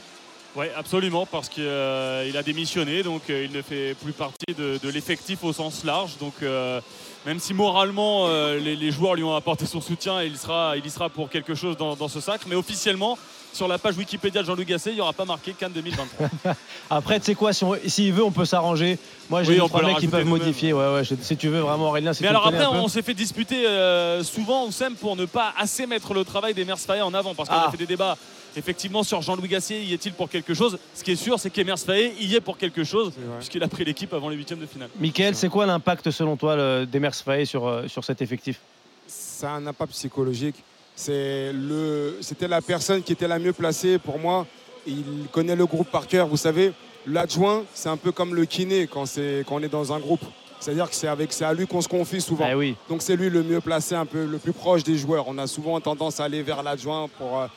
S7: Oui, absolument, parce qu'il a démissionné, donc euh, il ne fait plus partie de, de l'effectif au sens large. Donc, euh, même si moralement euh, les, les joueurs lui ont apporté son soutien, il, sera, il y sera pour quelque chose dans, dans ce sac. Mais officiellement, sur la page Wikipédia de Jean-Luc Gasset, il n'y aura pas marqué Cannes 2023.
S3: Après, tu sais quoi, si on- s'il veut, on peut s'arranger. Moi, j'ai
S7: Oui,
S3: trois mecs qui peuvent modifier. Ouais, ouais, si tu veux vraiment, Aurélien, si
S7: Mais alors après, on s'est fait disputer euh, souvent, Oussem, pour ne pas assez mettre le travail d'Emers Faé en avant. Parce qu'on
S3: Ah.
S7: a fait des débats effectivement sur Jean-Louis Gassier, y est-il pour quelque chose? Ce qui est sûr, c'est qu'Emers Faé y est pour quelque chose,
S8: C'est
S7: puisqu'il a pris l'équipe avant les huitièmes de finale.
S3: Michael, c'est quoi l'impact selon toi le- d'Emers Faé sur, euh, sur cet effectif?
S8: Ça a un impact psychologique. C'est le, c'était la personne qui était la mieux placée pour moi. Il connaît le groupe par cœur. Vous savez, l'adjoint, c'est un peu comme le kiné quand, c'est, quand on est dans un groupe. C'est-à-dire que c'est, avec, c'est à lui qu'on se confie souvent.
S3: Oui.
S8: Donc c'est lui le mieux placé, un peu le plus proche des joueurs. On a souvent tendance à aller vers l'adjoint pour euh,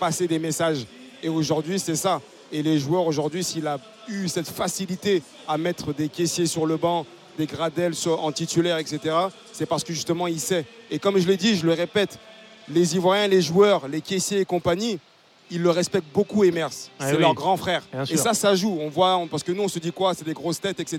S8: passer des messages. Et aujourd'hui, c'est ça. Et les joueurs, aujourd'hui, s'il a eu cette facilité à mettre des caissiers sur le banc, des Gradel sur- en titulaire, etc., c'est parce que justement il sait. Et comme je l'ai dit, je le répète, les Ivoiriens, les joueurs, les caissiers et compagnie, ils le respectent beaucoup, Emers.
S3: Ah
S8: c'est
S3: oui.
S8: leur grand frère. Et ça, ça joue. On voit, on- parce que nous, on se dit quoi? C'est des grosses têtes, etc.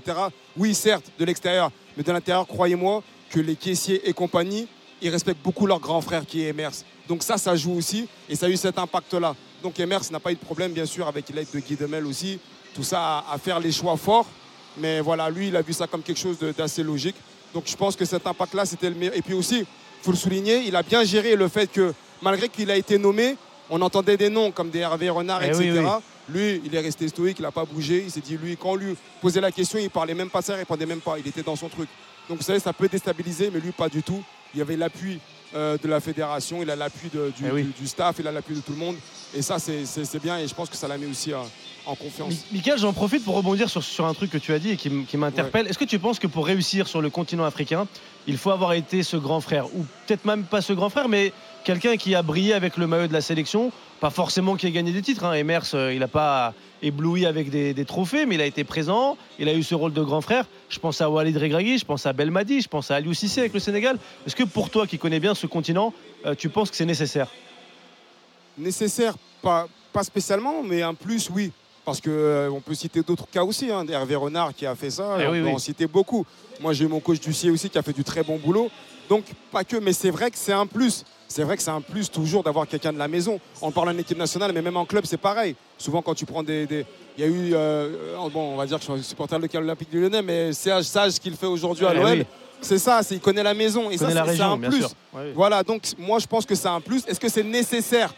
S8: Oui, certes, de l'extérieur, mais de l'intérieur, croyez-moi que les caissiers et compagnie, ils respectent beaucoup leur grand frère qui est Emers. Donc ça, ça joue aussi, et ça a eu cet impact-là. Donc Emers n'a pas eu de problème, bien sûr, avec l'aide de Guy Demel aussi. Tout ça à, à faire les choix forts. Mais voilà, lui, il a vu ça comme quelque chose d'assez logique. Donc je pense que cet impact-là, c'était le meilleur. Et puis aussi, il faut le souligner, il a bien géré le fait que, malgré qu'il a été nommé, on entendait des noms comme des Hervé Renard,
S3: Eh
S8: etc.
S3: oui, oui.
S8: Lui, il est resté stoïque, il n'a pas bougé. Il s'est dit, lui, quand on lui posait la question, il parlait même pas ça, il répondait même pas. Il était dans son truc. Donc vous savez, ça peut déstabiliser, mais lui, pas du tout. Il y avait l'appui euh, de la fédération, il a l'appui du,
S3: Eh oui.
S8: du- du staff, il a l'appui de tout le monde. Et ça, c'est bien et je pense que ça l'a mis aussi euh, en confiance.
S3: Mi- Michael, j'en profite pour rebondir sur, sur un truc que tu as dit et qui m'interpelle. Est-ce que tu penses que pour réussir sur le continent africain, il faut avoir été ce grand frère? Ou peut-être même pas ce grand frère, mais quelqu'un qui a brillé avec le maillot de la sélection Pas forcément qui a gagné des titres. Hein. Emers, euh, il n'a pas ébloui avec des, des trophées, mais il a été présent. Il a eu ce rôle de grand frère. Je pense à Walid Regragui, je pense à Belmadi, je pense à Aliou Cissé avec le Sénégal. Est-ce que pour toi qui connais bien ce continent, euh, tu penses que c'est nécessaire?
S8: Nécessaire, pas, pas spécialement, mais un plus, oui. Parce qu'on peut citer d'autres cas aussi. Hein. Hervé Renard qui a fait ça,
S3: Eh
S8: on
S3: oui,
S8: peut
S3: oui.
S8: en citer beaucoup. Moi, j'ai eu mon coach Ducier aussi qui a fait du très bon boulot. Donc, pas que, mais c'est vrai que c'est un plus. C'est vrai que c'est un plus toujours d'avoir quelqu'un de la maison. On parle en équipe nationale, mais même en club, c'est pareil. Souvent, quand tu prends des. des- Il y a eu, euh, bon, on va dire que je suis supporter de l'Olympique du Lyonnais, mais Sage, ce qu'il fait aujourd'hui à
S3: Eh
S8: l'OL,
S3: oui.
S8: c'est ça, c'est il connaît la maison. Et ça, c'est un plus.
S3: oui.
S8: Voilà, donc moi je pense que c'est un plus. Est-ce que c'est nécessaire?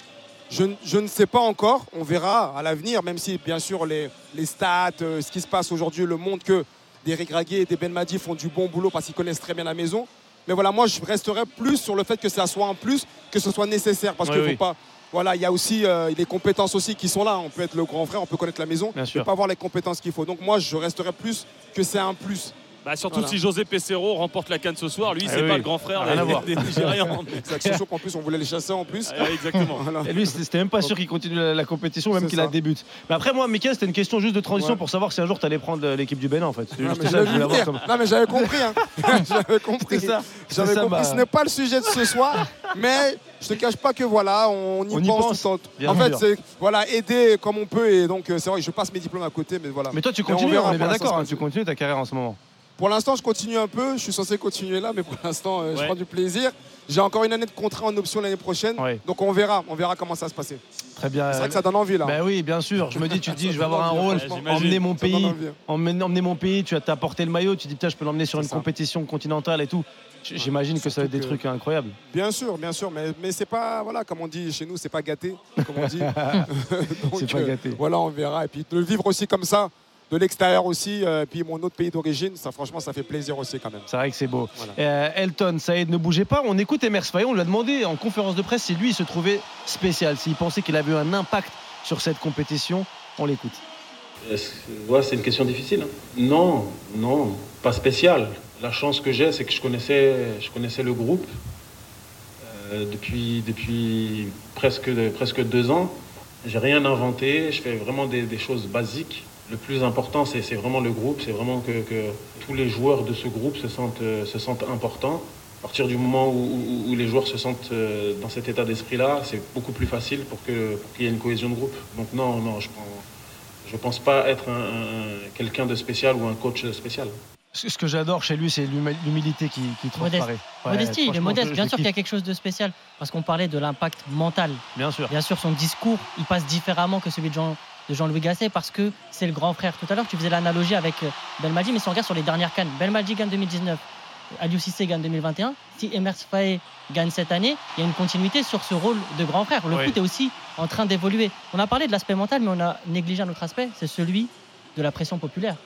S8: Je, ne- je ne sais pas encore. On verra à l'avenir, même si bien sûr les, les stats, euh, ce qui se passe aujourd'hui le montre que des Regragui et des Benmadi font du bon boulot parce qu'ils connaissent très bien la maison. Mais voilà, moi je resterai plus sur le fait que ça soit un plus, que ce soit nécessaire. Parce
S3: Oui,
S8: qu'il
S3: oui.
S8: faut pas. Voilà, il y a aussi euh, les compétences aussi qui sont là. On peut être le grand frère, on peut connaître la maison,
S3: Bien
S8: mais
S3: sûr.
S8: pas avoir les compétences qu'il faut. Donc moi je resterai plus que c'est un plus.
S7: Bah, surtout
S8: Voilà.
S7: si José Pesero remporte la canne ce soir, lui,
S3: Ah
S7: c'est
S3: oui.
S7: pas le grand frère
S3: Rien
S7: des,
S3: à voir.
S7: des Nigérians.
S8: C'est surtout qu'en plus on voulait les chasser en plus.
S7: Ah, exactement.
S8: Voilà.
S3: Et lui, c'était même pas sûr qu'il continue la, la compétition, même qu'il la débute. Mais après, moi, Michael, c'était une question juste de transition
S8: Ouais.
S3: pour savoir si un jour tu allais prendre l'équipe du Bénin, en fait.
S8: Non, mais
S3: ça que je
S8: j'avais
S3: voulais
S8: vu
S3: avoir
S8: venir.
S3: comme.
S8: Non, mais j'avais compris. hein. j'avais compris.
S3: C'est ça.
S8: J'avais compris.
S3: bah.
S8: Ce n'est pas le sujet de ce soir, mais je te cache pas que voilà, on y
S3: On y
S8: pense,
S3: pense,
S8: temps.
S3: bien
S8: En fait, c'est voilà, aider comme on peut. Et donc, euh, c'est vrai que je passe mes diplômes à côté, mais voilà.
S3: Mais toi, tu
S8: on
S3: continues, on, est bien d'accord, hein, tu continues ta carrière en ce moment.
S8: Pour l'instant, je continue un peu. Je suis censé continuer là, mais pour l'instant, euh, je prends du plaisir. J'ai encore une année de contrat en option l'année prochaine.
S3: Ouais.
S8: Donc, on verra. On verra comment ça va se passer.
S3: Très bien.
S8: C'est vrai que ça donne envie là.
S3: Bah oui, bien sûr. Je me dis, tu te dis, je vais avoir un rôle, emmener mon pays, emmener, emmener mon pays. Tu as t'as porté le maillot, tu dis, putain, je peux l'emmener sur une
S8: ça.
S3: compétition continentale et tout. J'imagine que ça va être des
S8: que-
S3: trucs incroyables.
S8: Bien sûr, bien sûr, mais, mais c'est pas, voilà, comme on dit chez nous, c'est pas gâté, comme on dit.
S3: C'est pas
S8: euh,
S3: gâté.
S8: Voilà, on verra. Et puis de le vivre aussi comme ça, de l'extérieur aussi, euh, puis mon autre pays d'origine, ça franchement, ça fait plaisir aussi quand même.
S3: C'est vrai que c'est beau.
S8: Voilà.
S3: Euh, Elton, Saïd, ne bougez pas. On écoute Emers Faye. On lui a demandé en conférence de presse si lui il se trouvait spécial, s'il pensait qu'il avait eu un impact sur cette compétition. On l'écoute.
S11: C'est une question difficile. hein. Non, non, pas spécial. La chance que j'ai, c'est que je connaissais, je connaissais le groupe euh, depuis, depuis presque, presque deux ans. J'ai rien inventé, je fais vraiment des, des choses basiques. Le plus important, c'est vraiment le groupe, c'est vraiment que, que tous les joueurs de ce groupe se sentent, euh, se sentent importants. À partir du moment où, où- où les joueurs se sentent euh, dans cet état d'esprit-là, c'est beaucoup plus facile pour qu'il y ait une cohésion de groupe. Donc non, non, je pense, je pense pas être un, un- quelqu'un de spécial ou un coach spécial.
S3: Ce que j'adore chez lui, c'est l'humi- l'humilité qui, qui transparaît. Ouais,
S5: Modestie, il est modeste.
S3: je-
S5: Bien
S3: je
S5: sûr qu'il y a quelque chose de spécial. Parce qu'on parlait de l'impact mental.
S3: Bien sûr.
S5: Bien sûr, son discours, il passe différemment que celui de Jean- de Jean-Louis Gasset parce que c'est le grand frère. Tout à l'heure, tu faisais l'analogie avec euh, Belmadi, mais si on regarde sur les dernières cannes, Belmadi gagne 2019, Aliou Cissé gagne 2021. Si Emers Faé gagne cette année, il y a une continuité sur ce rôle de grand frère. Le
S3: Oui.
S5: foot est aussi en train d'évoluer. On a parlé de l'aspect mental, mais on a négligé un autre aspect, c'est celui de la pression populaire.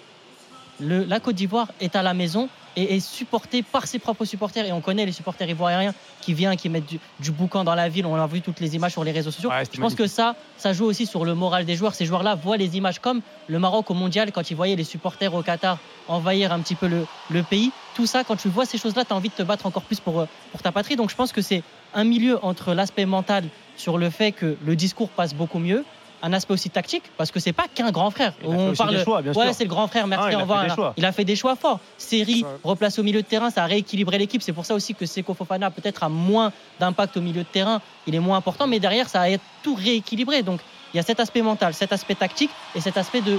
S5: Le- la Côte d'Ivoire est à la maison et est supportée par ses propres supporters. Et on connaît les supporters ivoiriens qui viennent, qui mettent du, du boucan dans la ville. On a vu toutes les images sur les réseaux sociaux.
S3: Ouais,
S5: Je pense que ça, ça joue aussi sur le moral des joueurs. Ces joueurs-là voient les images comme le Maroc au mondial, quand ils voyaient les supporters au Qatar envahir un petit peu le, le pays. Tout ça, quand tu vois ces choses-là, tu as envie de te battre encore plus pour, euh, pour ta patrie. Donc je pense que c'est un milieu entre l'aspect mental sur le fait que le discours passe beaucoup mieux un aspect aussi tactique parce que c'est pas qu'un grand frère.
S3: Il a fait aussi des choix, bien
S5: ouais,
S3: sûr.
S5: c'est le grand frère. Merci,
S3: Ah, il a
S5: au revoir.
S3: fait des choix.
S5: Il a fait des choix forts. Série, replace au milieu de terrain, ça a rééquilibré l'équipe. C'est pour ça aussi que Seko Fofana peut-être a moins d'impact au milieu de terrain. Il est moins important, mais derrière, ça a tout rééquilibré. Donc, il y a cet aspect mental, cet aspect tactique et cet aspect de,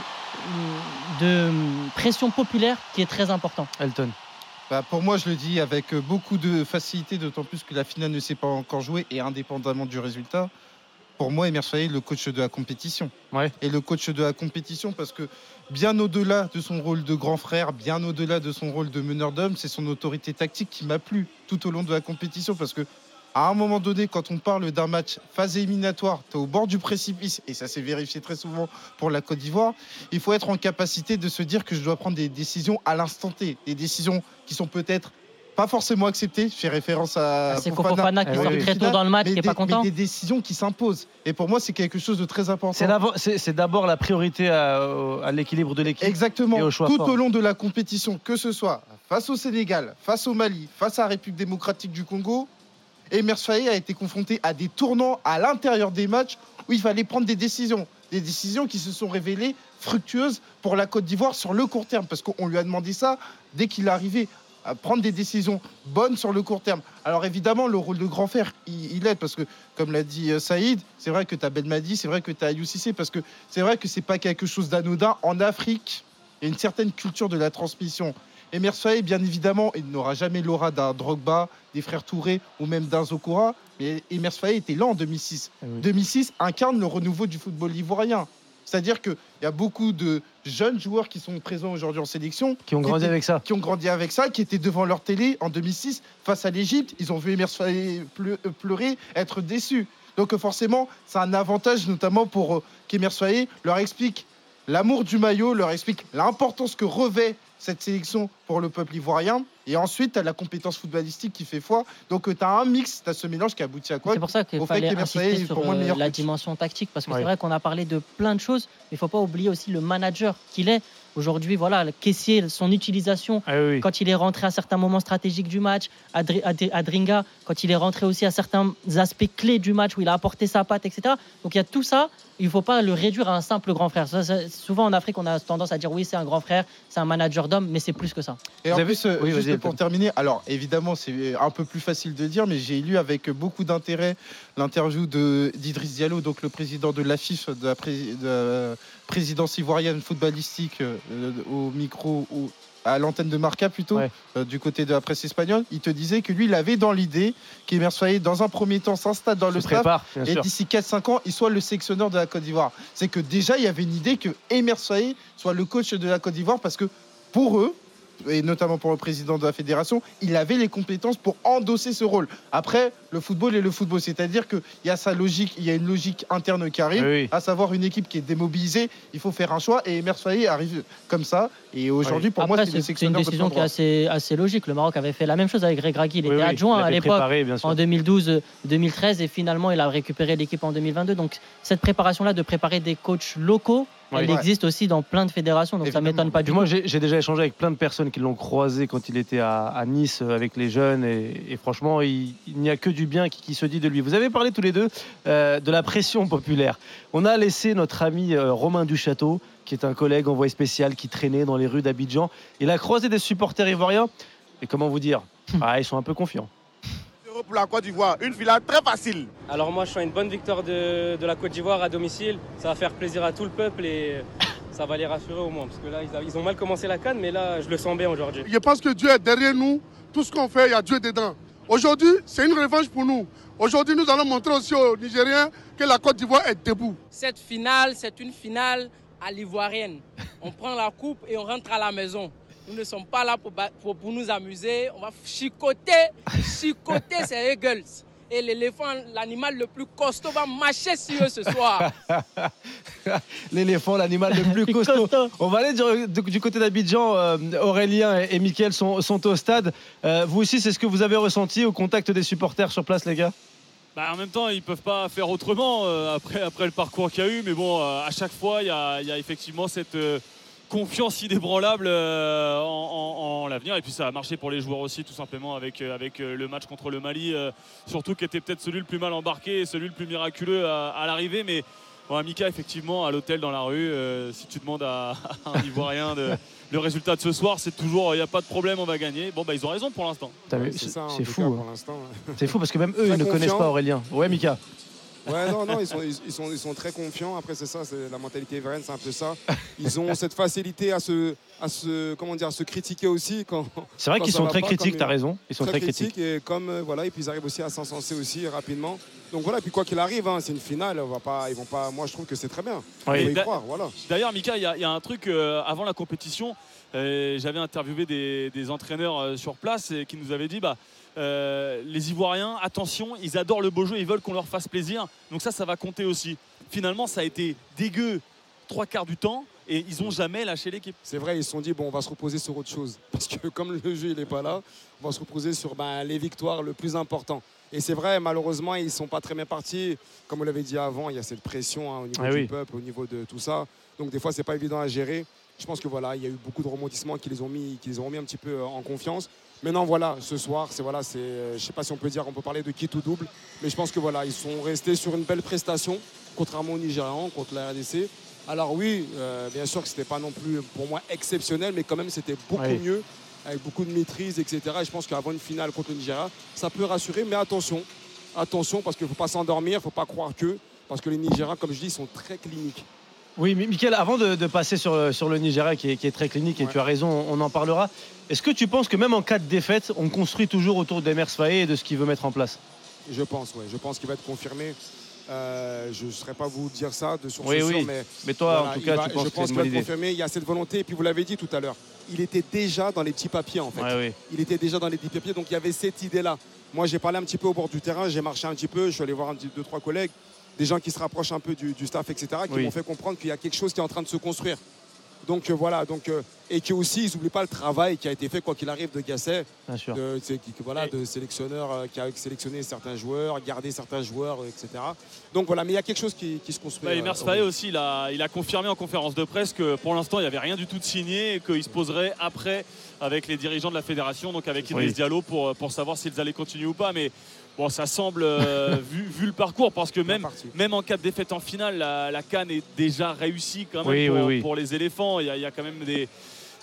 S5: de pression populaire qui est très important.
S3: Elton.
S4: Bah, pour moi, je le dis avec beaucoup de facilité, d'autant plus que la finale ne s'est pas encore jouée et indépendamment du résultat. Pour moi, Emir Faye est le coach de la compétition.
S3: Ouais.
S4: Et le coach de la compétition parce que bien au-delà de son rôle de grand frère, bien au-delà de son rôle de meneur d'hommes, c'est son autorité tactique qui m'a plu tout au long de la compétition parce que à un moment donné, quand on parle d'un match phase éliminatoire, tu es au bord du précipice, et ça s'est vérifié très souvent pour la Côte d'Ivoire, il faut être en capacité de se dire que je dois prendre des décisions à l'instant T, des décisions qui sont peut-être pas forcément acceptées. Je fais référence à
S5: Ah, c'est Fofana qui
S3: Eh
S5: sort
S3: oui,
S5: très tôt dans le match,
S4: mais
S5: qui n'est
S4: des,
S5: pas content.
S4: mais des décisions qui s'imposent. Et pour moi, c'est quelque chose de très important.
S3: C'est d'abord- C'est c'est d'abord la priorité à, l'équilibre de l'équipe.
S4: Exactement.
S3: Et au choix
S4: Tout
S3: fort.
S4: au long de la compétition, que ce soit face au Sénégal, face au Mali, face à la République démocratique du Congo, Emers Faé a été confronté à des tournants à l'intérieur des matchs où il fallait prendre des décisions. Des décisions qui se sont révélées fructueuses pour la Côte d'Ivoire sur le court terme. Parce qu'on lui a demandé ça dès qu'il est arrivé à prendre des décisions bonnes sur le court terme. Alors évidemment, le rôle de grand frère, il, il aide parce que, comme l'a dit euh, Saïd, c'est vrai que tu as Ben Madi, c'est vrai que tu as Cissé, parce que c'est vrai que c'est pas quelque chose d'anodin. En Afrique, il y a une certaine culture de la transmission. Emir Faye, bien évidemment, il n'aura jamais l'aura d'un Drogba, des frères Touré ou même d'un Zokora. Mais Faye était là en 2006.
S3: Eh oui.
S4: 2006 incarne le renouveau du football ivoirien. C'est-à-dire qu'il y a beaucoup de jeunes joueurs qui sont présents aujourd'hui en sélection.
S3: Qui ont grandi
S4: étaient-
S3: avec ça.
S4: Qui ont grandi avec ça, qui étaient devant leur télé en 2006 face à l'Égypte. Ils ont vu Faye pleu- euh, pleurer, être déçus. Donc euh, forcément, c'est un avantage notamment pour euh, Faye leur explique l'amour du maillot, leur explique l'importance que revêt cette sélection pour le peuple ivoirien. Et ensuite, tu as la compétence footballistique qui fait foi. Donc, tu as un mix, tu as ce mélange qui aboutit à quoi
S5: C'est pour ça qu'il
S4: Au fait
S5: fallait insister sur
S4: pour moi le
S5: euh, la
S4: coach.
S5: dimension tactique parce que
S3: Ouais.
S5: c'est vrai qu'on a parlé de plein de choses, mais il ne faut pas oublier aussi le manager qu'il est. Aujourd'hui, voilà, le caissier, son utilisation,
S3: Ah oui,
S5: quand il est rentré à certains moments stratégiques du match, Adri- Adri- Adringa, quand il est rentré aussi à certains aspects clés du match où il a apporté sa patte, etc. Donc il y a tout ça, il ne faut pas le réduire à un simple grand frère. Ça, ça- souvent en Afrique, on a tendance à dire oui, c'est un grand frère, c'est un manager d'homme, mais c'est plus que ça.
S4: Et
S3: Vous
S4: en
S3: avez-
S4: plus, euh,
S3: Oui,
S4: juste pour terminer, alors évidemment, c'est un peu plus facile de dire, mais j'ai lu avec beaucoup d'intérêt l'interview de- d'Idriss Diallo, donc le président de l'AFIF, de la, pré- de la présidence ivoirienne footballistique, euh, au micro, à l'antenne de Marca plutôt,
S3: Ouais.
S4: euh, du côté de la presse espagnole. Il te disait que lui, il avait dans l'idée qu'Emer Faye, dans un premier temps, s'installe dans le staff
S3: prépare,
S4: et d'ici 4-5 ans, il soit le sélectionneur de la Côte d'Ivoire. C'est que déjà, il y avait une idée que Emer Faye soit le coach de la Côte d'Ivoire parce que pour eux, et notamment pour le président de la fédération, il avait les compétences pour endosser ce rôle. Après, le football est le football, c'est-à-dire qu'il y a sa logique, il y a une logique interne qui arrive,
S3: Oui,
S4: à savoir une équipe qui est démobilisée, il faut faire un choix, et Emer arrive comme ça, et aujourd'hui, pour
S5: Après,
S4: moi, c'est
S5: une décision qui est assez, assez logique. Le Maroc avait fait la même chose avec Greg Ragui. Il
S3: Oui,
S5: était
S3: oui,
S5: adjoint
S3: il
S5: à l'époque
S3: préparé,
S5: en 2012-2013 et finalement il a récupéré l'équipe en 2022. Donc cette préparation-là de préparer des coachs locaux, elle
S4: Ouais.
S5: existe aussi dans plein de fédérations. Donc ça
S4: Évidemment.
S5: m'étonne pas du tout.
S3: moi, j'ai j'ai déjà échangé avec plein de personnes qui l'ont croisé quand il était à, à Nice euh, avec les jeunes. Et, et franchement, il, il n'y a que du bien qui, qui se dit de lui. Vous avez parlé tous les deux euh, de la pression populaire. On a laissé notre ami euh, Romain Duchâteau, qui est un collègue envoyé spécial qui traînait dans les rues d'Abidjan. Il a croisé des supporters ivoiriens. Et comment vous dire ah, Ils sont un peu confiants.
S12: Pour la Côte d'Ivoire, une finale très facile.
S13: Alors moi je sens une bonne victoire de, de la Côte d'Ivoire à domicile. Ça va faire plaisir à tout le peuple et ça va les rassurer au moins. Parce que là ils, a- ils ont mal commencé la canne mais là je le sens bien aujourd'hui.
S12: Je pense que Dieu est derrière nous. Tout ce qu'on fait, il y a Dieu dedans. Aujourd'hui, c'est une revanche pour nous. Aujourd'hui, nous allons montrer aussi aux Nigériens que la Côte d'Ivoire est debout.
S14: Cette finale, c'est une finale à l'ivoirienne. On prend la coupe et on rentre à la maison. Nous ne sommes pas là pour, pour, pour nous amuser. On va chicoter, chicoter ces Eagles. Et l'éléphant, l'animal le plus costaud, va marcher sur eux ce soir.
S3: L'éléphant, l'animal le plus costaud. On va aller du, du- du côté d'Abidjan. euh, Aurélien et, et Mickaël sont, sont au stade. Euh, vous aussi, c'est ce que vous avez ressenti au contact des supporters sur place, les gars?
S7: Bah, en même temps, ils peuvent pas faire autrement euh, après, après le parcours qu'il y a eu. Mais bon, euh, à chaque fois, il y a, effectivement cette euh, confiance inébranlable en, en- en l'avenir. Et puis ça a marché pour les joueurs aussi, tout simplement, avec, avec le match contre le Mali, surtout qui était peut-être celui le plus mal embarqué et celui le plus miraculeux à, à l'arrivée. Mais Ouais, Mika, effectivement, à l'hôtel dans la rue, euh, si tu demandes à, à un Ivoirien de- le résultat de ce soir, c'est toujours il n'y a pas de problème, on va gagner. Bon, bah, ils ont raison pour l'instant.
S8: Ouais,
S3: c'est fou. hein.
S8: pour l'instant.
S3: C'est fou parce que même eux,
S8: Très
S3: ils ne connaissent pas Aurélien. Ouais, Mika.
S8: Ouais, non, non, ils sont, ils, ils sont, ils sont très confiants. Après, c'est ça, c'est la mentalité ivoirienne, c'est un peu ça. Ils ont cette facilité à se, à se, comment dire, à se critiquer aussi quand.
S3: C'est vrai qu'ils sont très
S8: pas,
S3: critiques,
S8: comme
S3: t'as raison. Ils sont très critiques.
S8: et comme euh, voilà, et puis ils arrivent aussi à s'encenser aussi rapidement. Donc voilà, puis quoi qu'il arrive, hein, c'est une finale. On va pas, ils vont pas. Moi, je trouve que c'est très bien.
S7: Ouais.
S8: Y croire, voilà.
S7: D'ailleurs, Mika, il y, a- il y a un truc euh, avant la compétition. euh, J'avais interviewé des, des entraîneurs euh, sur place et qui nous avaient dit bah, les Ivoiriens, attention, ils adorent le beau jeu, ils veulent qu'on leur fasse plaisir. Donc ça, ça va compter aussi. Finalement, ça a été dégueu trois quarts du temps et ils n'ont jamais lâché l'équipe.
S8: C'est vrai, ils se sont dit, bon, on va se reposer sur autre chose. Parce que comme le jeu, il n'est pas là, on va se reposer sur ben, les victoires, le plus important. Et c'est vrai, malheureusement, ils ne sont pas très bien partis. Comme vous l'avez dit avant, il y a cette pression hein, au niveau
S3: Ah
S8: du
S3: oui.
S8: peuple, au niveau de tout ça. Donc des fois, c'est pas évident à gérer. Je pense que voilà, il y a eu beaucoup de rebondissements qui les ont mis, qui les ont remis un petit peu euh, en confiance. Maintenant, voilà, ce soir, c'est voilà, c'est, euh, je sais pas si on peut dire, on peut parler de qui ou double, mais je pense que voilà, ils sont restés sur une belle prestation, contrairement aux Nigérians, contre la RDC. Alors oui, euh, bien sûr que c'était pas non plus pour moi exceptionnel, mais quand même c'était beaucoup
S3: Oui.
S8: mieux, avec beaucoup de maîtrise, etc. Et je pense qu'avant une finale contre le Nigeria, ça peut rassurer, mais attention, attention, parce qu'il ne faut pas s'endormir, il ne faut pas croire que, parce que les Nigériens, comme je dis, sont très cliniques.
S3: Oui, mais Mickaël, avant de, de passer sur, sur le Nigeria qui est, qui est très clinique, et tu as raison, on en parlera. Est-ce que tu penses que même en cas de défaite, on construit toujours autour d'Emers Faé et de ce qu'il veut mettre en place?
S8: Je pense, ouais. Je pense qu'il va être confirmé. Euh, je ne saurais pas vous dire ça de sur
S3: Oui, oui.
S8: mais,
S3: Mais toi, en tout cas,
S8: va-
S3: tu penses
S8: je pense qu'il va être confirmé. Il y a cette volonté. Et puis vous l'avez dit tout à l'heure, il était déjà dans les petits papiers en fait.
S3: Ouais, oui.
S8: Il était déjà dans les petits papiers, donc il y avait cette idée-là. Moi, j'ai parlé un petit peu au bord du terrain, j'ai marché un petit peu, je suis allé voir un petit, deux, trois collègues, des gens qui se rapprochent un peu du, du staff, etc., qui
S3: Oui.
S8: m'ont fait comprendre qu'il y a quelque chose qui est en train de se construire. Donc euh, voilà, donc, euh, et que aussi ils n'oublient pas le travail qui a été fait quoi qu'il arrive de Gasset,
S3: Bien sûr.
S8: de, qui- voilà, de sélectionneur euh, qui a sélectionné certains joueurs, gardé certains joueurs, euh, etc. Donc voilà, mais il y a quelque chose qui, qui se construit.
S7: Bah,
S8: euh, au-
S7: Faé aussi, il a, il a confirmé en conférence de presse que pour l'instant, il n'y avait rien du tout de signé et qu'il se poserait après avec les dirigeants de la fédération, donc avec Idriss
S3: Oui.
S7: Diallo, pour, pour savoir s'ils allaient continuer ou pas. Mais bon, ça semble, euh, vu, vu le parcours, parce que même, même en cas de défaite en finale, la, la Cannes est déjà réussie quand même
S3: Oui,
S7: pour,
S3: oui, oui.
S7: pour les éléphants. Il y, a, il y a quand même des,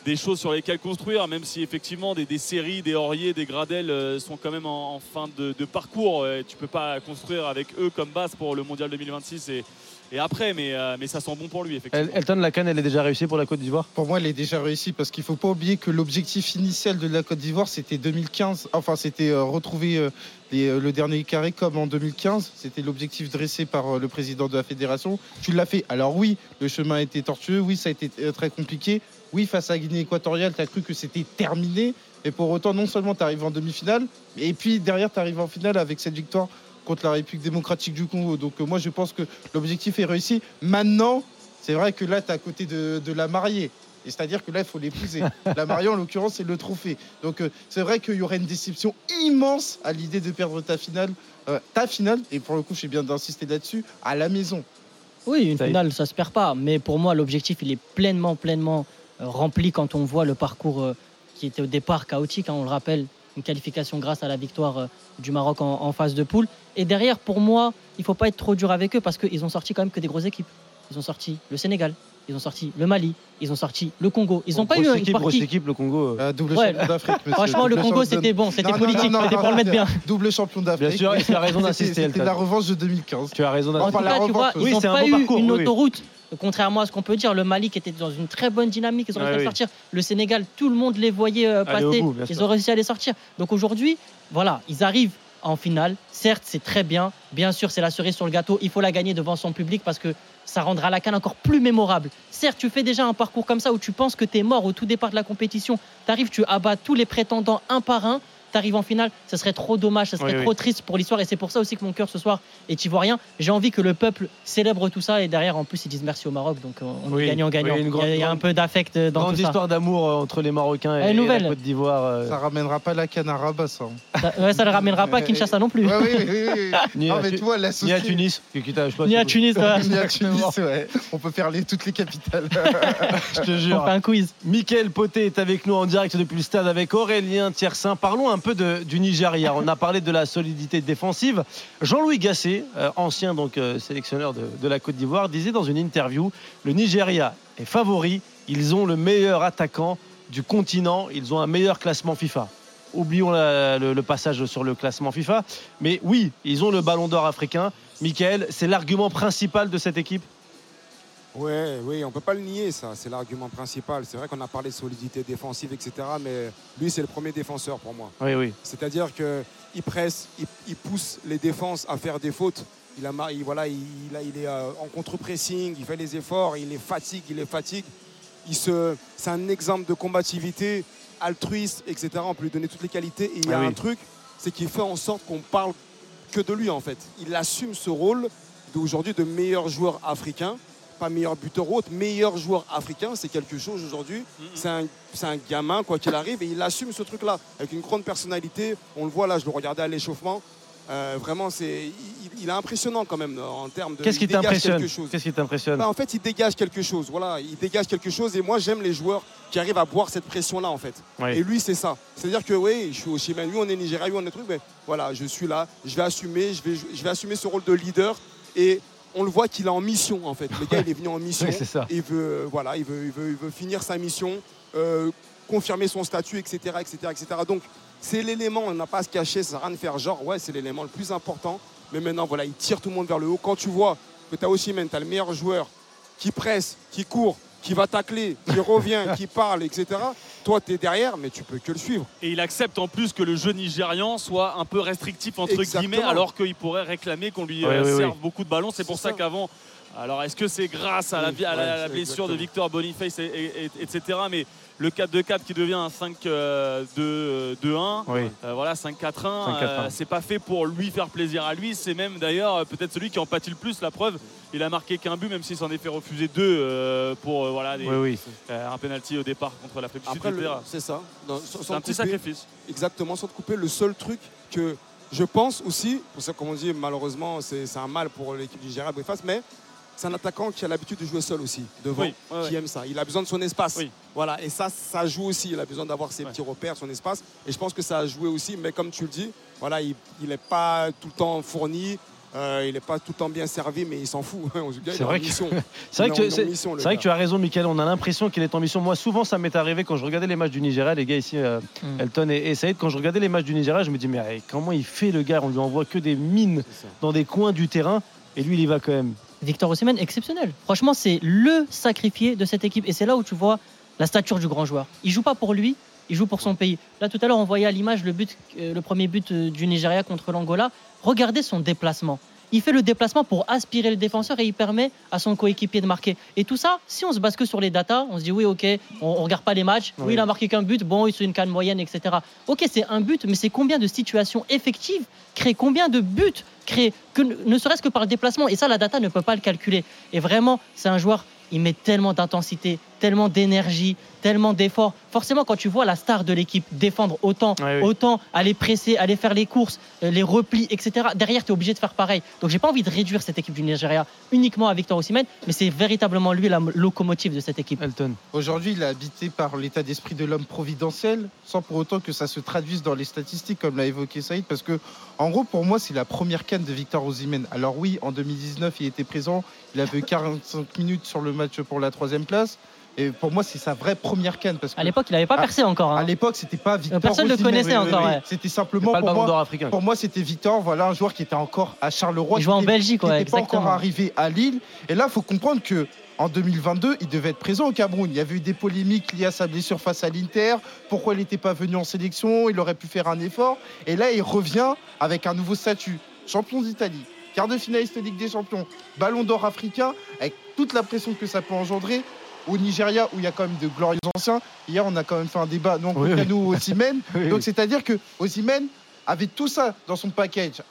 S7: des choses sur lesquelles construire, même si effectivement des, des séries, des Aurier, des Gradel euh, sont quand même en, en fin de, de parcours. Euh, Tu peux pas construire avec eux comme base pour le Mondial 2026 et, et après, mais, euh, mais ça sent bon pour lui, effectivement.
S3: Elton, la canne, elle est déjà réussie pour la Côte d'Ivoire?
S4: Pour moi, elle est déjà réussie parce qu'il ne faut pas oublier que l'objectif initial de la Côte d'Ivoire, c'était 2015. Enfin, c'était euh, retrouver euh, les, euh, le dernier carré comme en 2015. C'était l'objectif dressé par euh, le président de la fédération. Tu l'as fait. Alors oui, le chemin a été tortueux. Oui, ça a été très compliqué. Oui, face à Guinée équatoriale, tu as cru que c'était terminé. Et pour autant, non seulement tu arrives en demi-finale, et puis derrière, tu arrives en finale avec cette victoire contre la République démocratique du Congo. Donc euh, moi, je pense que l'objectif est réussi. Maintenant, c'est vrai que là, tu es à côté de, de la mariée. Et c'est-à-dire que là, il faut l'épouser. la mariée, en l'occurrence, c'est le trophée. Donc euh, c'est vrai qu'il y aurait une déception immense à l'idée de perdre ta finale. euh, ta finale, et pour le coup, je suis bien d'insister là-dessus, à la maison.
S5: Oui, une finale, ça se perd pas. Mais pour moi, l'objectif, il est pleinement, pleinement rempli quand on voit le parcours euh, qui était au départ chaotique. hein, on le rappelle, une qualification grâce à la victoire euh, du Maroc en, en phase de poule. Et derrière, pour moi, il faut pas être trop dur avec eux parce qu'ils ont sorti quand même que des grosses équipes. Ils ont sorti le Sénégal, ils ont sorti le Mali, ils ont sorti le Congo. Ils n'ont pas eu une partie.
S3: équipe, le Congo. euh.
S4: double
S5: Ouais,
S4: champion d'Afrique.
S5: Franchement, le Congo, c'était bon, c'était politique, c'était pour le mettre bien.
S4: Double champion d'Afrique.
S3: Bien sûr, tu as raison d'insister,
S4: C'était la revanche de 2015.
S3: Tu as raison
S5: En tout cas, tu vois, ils
S3: oui,
S5: n'ont
S3: c'est un
S5: pas
S3: bon
S5: eu
S3: parcours,
S5: une autoroute. Contrairement à ce qu'on peut dire, le Mali qui était dans une très bonne dynamique, ils ont
S3: Ouais,
S5: réussi à
S3: oui.
S5: sortir. Le Sénégal, tout le monde les voyait euh, passer.
S3: bout,
S5: ils
S3: sûr.
S5: ont réussi à les sortir. Donc aujourd'hui, voilà, ils arrivent en finale. Certes, c'est très bien. Bien sûr, c'est la cerise sur le gâteau. Il faut la gagner devant son public parce que ça rendra la canne encore plus mémorable. Certes, tu fais déjà un parcours comme ça où tu penses que tu es mort au tout départ de la compétition. Tu arrives, tu abats tous les prétendants un par un. Tu arrives en finale, ce serait trop dommage, ce serait
S3: Oui, oui.
S5: trop triste pour l'histoire. Et c'est pour ça aussi que mon cœur ce soir est ivoirien. J'ai envie que le peuple célèbre tout ça. Et derrière, en plus, ils disent merci au Maroc. Donc on on
S3: Oui,
S5: est gagnant-gagnant.
S3: oui, une
S5: il, y a- il y a un peu d'affect euh, dans
S3: Grande
S5: tout ça.
S3: histoire d'amour euh, entre les Marocains et, et la. Côte d'Ivoire. euh,
S4: Ça ramènera pas la canne à Rabat, ça.
S5: Ça, ouais, ça ne ramènera pas à Kinshasa non plus.
S4: Ouais, oui, oui, oui, oui.
S3: Ni
S4: Non, mais
S3: Tu- Ni à Tunis.
S5: Ni à Tunis.
S4: Ni à Tunis, ouais. On peut faire les, toutes les capitales.
S3: Je te
S5: On
S3: jure.
S5: fait un quiz.
S3: Mickaël Poté est avec nous en direct depuis le stade avec Aurélien Tiersin. Parlons un peu du Nigeria. On a parlé de la solidité défensive. Jean-Louis Gasset, euh, ancien euh, sélectionneur de, la Côte d'Ivoire, disait dans une interview le Nigeria est favori. Ils ont le meilleur attaquant du continent. Ils ont un meilleur classement FIFA. Oublions le passage sur le classement FIFA. Mais oui, ils ont le ballon d'or africain. Michael, c'est l'argument principal de cette équipe?
S8: Ouais, oui, on peut pas le nier, ça. C'est l'argument principal. C'est vrai qu'on a parlé de solidité défensive, etc. Mais lui, c'est le premier défenseur pour moi.
S3: Oui, oui.
S8: C'est-à-dire qu'il presse, il, il pousse les défenses à faire des fautes. Il, a, il- voilà, il, est euh, en contre-pressing, il fait les efforts, il les fatigue, il les fatigue. Il se, c'est un exemple de combativité, altruiste, etc. On peut lui donner toutes les qualités. Et il y a
S3: Ah oui.
S8: un truc, c'est qu'il fait en sorte qu'on parle que de lui, en fait. Il assume ce rôle d'aujourd'hui de meilleur joueur africain. Pas meilleur buteur ou autre, meilleur joueur africain, c'est quelque chose aujourd'hui. C'est un, c'est un gamin, quoi qu'il arrive, et il assume ce truc-là avec une grande personnalité. On le voit là, je le regardais à l'échauffement. Euh, vraiment, c'est, il, il est impressionnant quand même en termes de.
S3: Qu'est-ce qui t'impressionne
S8: quelque chose.
S3: Qu'est-ce qui t'impressionne
S8: Bah, en fait, il dégage quelque chose. Voilà, il dégage quelque chose. Et moi, j'aime les joueurs qui arrivent à boire cette pression-là, en fait.
S3: Oui.
S8: Et lui, c'est ça. C'est-à-dire que oui, je suis au Chimène, lui, on est Nigeria, lui, on est truc. Mais voilà, je suis là, je vais assumer, je vais, je vais assumer ce rôle de leader. Et on le voit qu'il est en mission, en fait. Le gars, il est venu en mission.
S3: Oui, c'est ça.
S8: Il veut, euh, voilà, il veut, il veut, il veut finir sa mission, euh, confirmer son statut, etc., etc., etc. Donc, c'est l'élément. On n'a pas à se cacher. Ça sert à rien de faire genre. Ouais, c'est l'élément le plus important. Mais maintenant, voilà, il tire tout le monde vers le haut. Quand tu vois que tu as aussi, tu as le meilleur joueur qui presse, qui court, qui va tacler, qui revient, qui parle, etc. Toi, tu es derrière, mais tu peux que le suivre.
S7: Et il accepte en plus que le jeu nigérian soit un peu restrictif entre
S8: Exactement.
S7: guillemets, alors qu'il pourrait réclamer qu'on lui
S3: Oui,
S7: euh,
S3: oui, oui.
S7: serve beaucoup de ballons. C'est pour ça. qu'avant. Alors, est-ce que c'est grâce à la, à la- à la blessure de. Victor Boniface, et, et- et- etc. Mais le 4-2-4 qui devient un 5-2-1,
S3: Oui.
S7: euh, voilà, 5-4-1,
S3: 5-4-1.
S7: euh, c'est pas fait pour lui faire plaisir à lui. C'est même d'ailleurs euh, peut-être celui qui en pâtit le plus. La preuve, il a marqué qu'un but, même s'il s'en est fait refuser deux euh, pour euh, voilà, des-
S3: Oui, oui.
S7: euh, un penalty au départ contre l'Afrique du Sud,
S8: Après, le-
S7: etc.
S8: c'est ça. Non, sans-
S7: C'est un petit
S8: couper-
S7: sacrifice.
S8: Exactement, sans te couper, le seul truc que je pense aussi, pour ça, comme on dit, malheureusement, c'est c'est un mal pour l'équipe du Gérard Boniface, mais c'est un attaquant qui a l'habitude de jouer seul aussi, devant,
S7: Oui, ouais,
S8: qui
S7: ouais.
S8: aime ça. Il a besoin de son espace.
S7: Oui.
S8: Voilà, et ça, ça joue aussi. Il a besoin d'avoir ses petits repères, son espace. Et je pense que ça a joué aussi, mais comme tu le dis, voilà, il n'est pas tout le temps fourni. euh, il n'est pas tout le temps bien servi, mais il s'en fout.
S3: C'est vrai que-. C'est vrai, que,
S8: mission,
S3: vrai tu as raison, Michael. On a l'impression qu'il est en mission. Moi, souvent, ça m'est arrivé quand je regardais les matchs du Nigeria. Les gars ici, euh,
S5: Mm.
S3: Elton et, et Saïd, quand je regardais les matchs du Nigeria, je me dis, mais comment il fait le gars? On lui envoie que des mines dans des coins du terrain. Et lui, il y va quand même.
S5: Victor Osimhen, exceptionnel. Franchement, c'est le sacrifié de cette équipe. Et c'est là où tu vois la stature du grand joueur. Il joue pas pour lui, il joue pour son pays. Là, tout à l'heure, on voyait à l'image le, but, euh, le premier but euh, du Nigeria contre l'Angola. Regardez son déplacement. Il fait le déplacement pour aspirer le défenseur et il permet à son coéquipier de marquer. Et tout ça, si on se base que sur les datas, on se dit oui, ok, on, on regarde pas les matchs. Oui,
S3: Oui.
S5: il a marqué qu'un but. Bon, il c'est une canne moyenne, etc. Ok, c'est un but, mais c'est combien de situations effectives créées, combien de buts créés, que, ne serait-ce que par le déplacement. Et ça, la data ne peut pas le calculer. Et vraiment, c'est un joueur, il met tellement d'intensité, tellement d'énergie, tellement d'efforts. Forcément, quand tu vois la star de l'équipe défendre autant,
S3: Ouais, oui.
S5: autant aller presser, aller faire les courses, euh, les replis, etc., derrière, tu es obligé de faire pareil. Donc, j'ai pas envie de réduire cette équipe du Nigeria uniquement à Victor Osimhen, mais c'est véritablement lui la locomotive de cette équipe.
S3: Elton.
S4: Aujourd'hui, il est habité par l'état d'esprit de l'homme providentiel, sans pour autant que ça se traduise dans les statistiques, comme l'a évoqué Saïd, parce que, en gros, pour moi, c'est la première canne de Victor Osimhen. Alors oui, en 2019, il était présent, il avait 45 minutes sur le match pour la troisième place, et pour moi, c'est sa vraie première canne. Parce que
S5: À l'époque, il n'avait pas percé encore. hein.
S4: à l'époque, c'était pas Victor.
S5: personne ne le connaissait encore, ouais.
S4: C'était simplement
S3: Pas le
S4: pour
S3: ballon
S4: moi,
S3: d'or africain.
S4: pour moi, c'était Victor, voilà un joueur qui était encore à Charleroi.
S5: Il jouait en Belgique,
S4: qui
S5: ouais,
S4: n'était pas encore arrivé à Lille. Et là, il faut comprendre que en 2022, il devait être présent au Cameroun. Il y avait eu des polémiques liées à sa blessure face à l'Inter. Pourquoi il n'était pas venu en sélection Il aurait pu faire un effort. Et là, il revient avec un nouveau statut. Champion d'Italie, quart de finaliste de Ligue des Champions, Ballon d'Or africain, avec toute la pression que ça peut engendrer. Au Nigeria, où il y a quand même de glorieux anciens. Hier, on a quand même fait un débat.
S3: Oui, oui.
S4: nous.
S3: Oui,
S4: Donc, c'est-à-dire que Osimhen avait tout ça dans son package.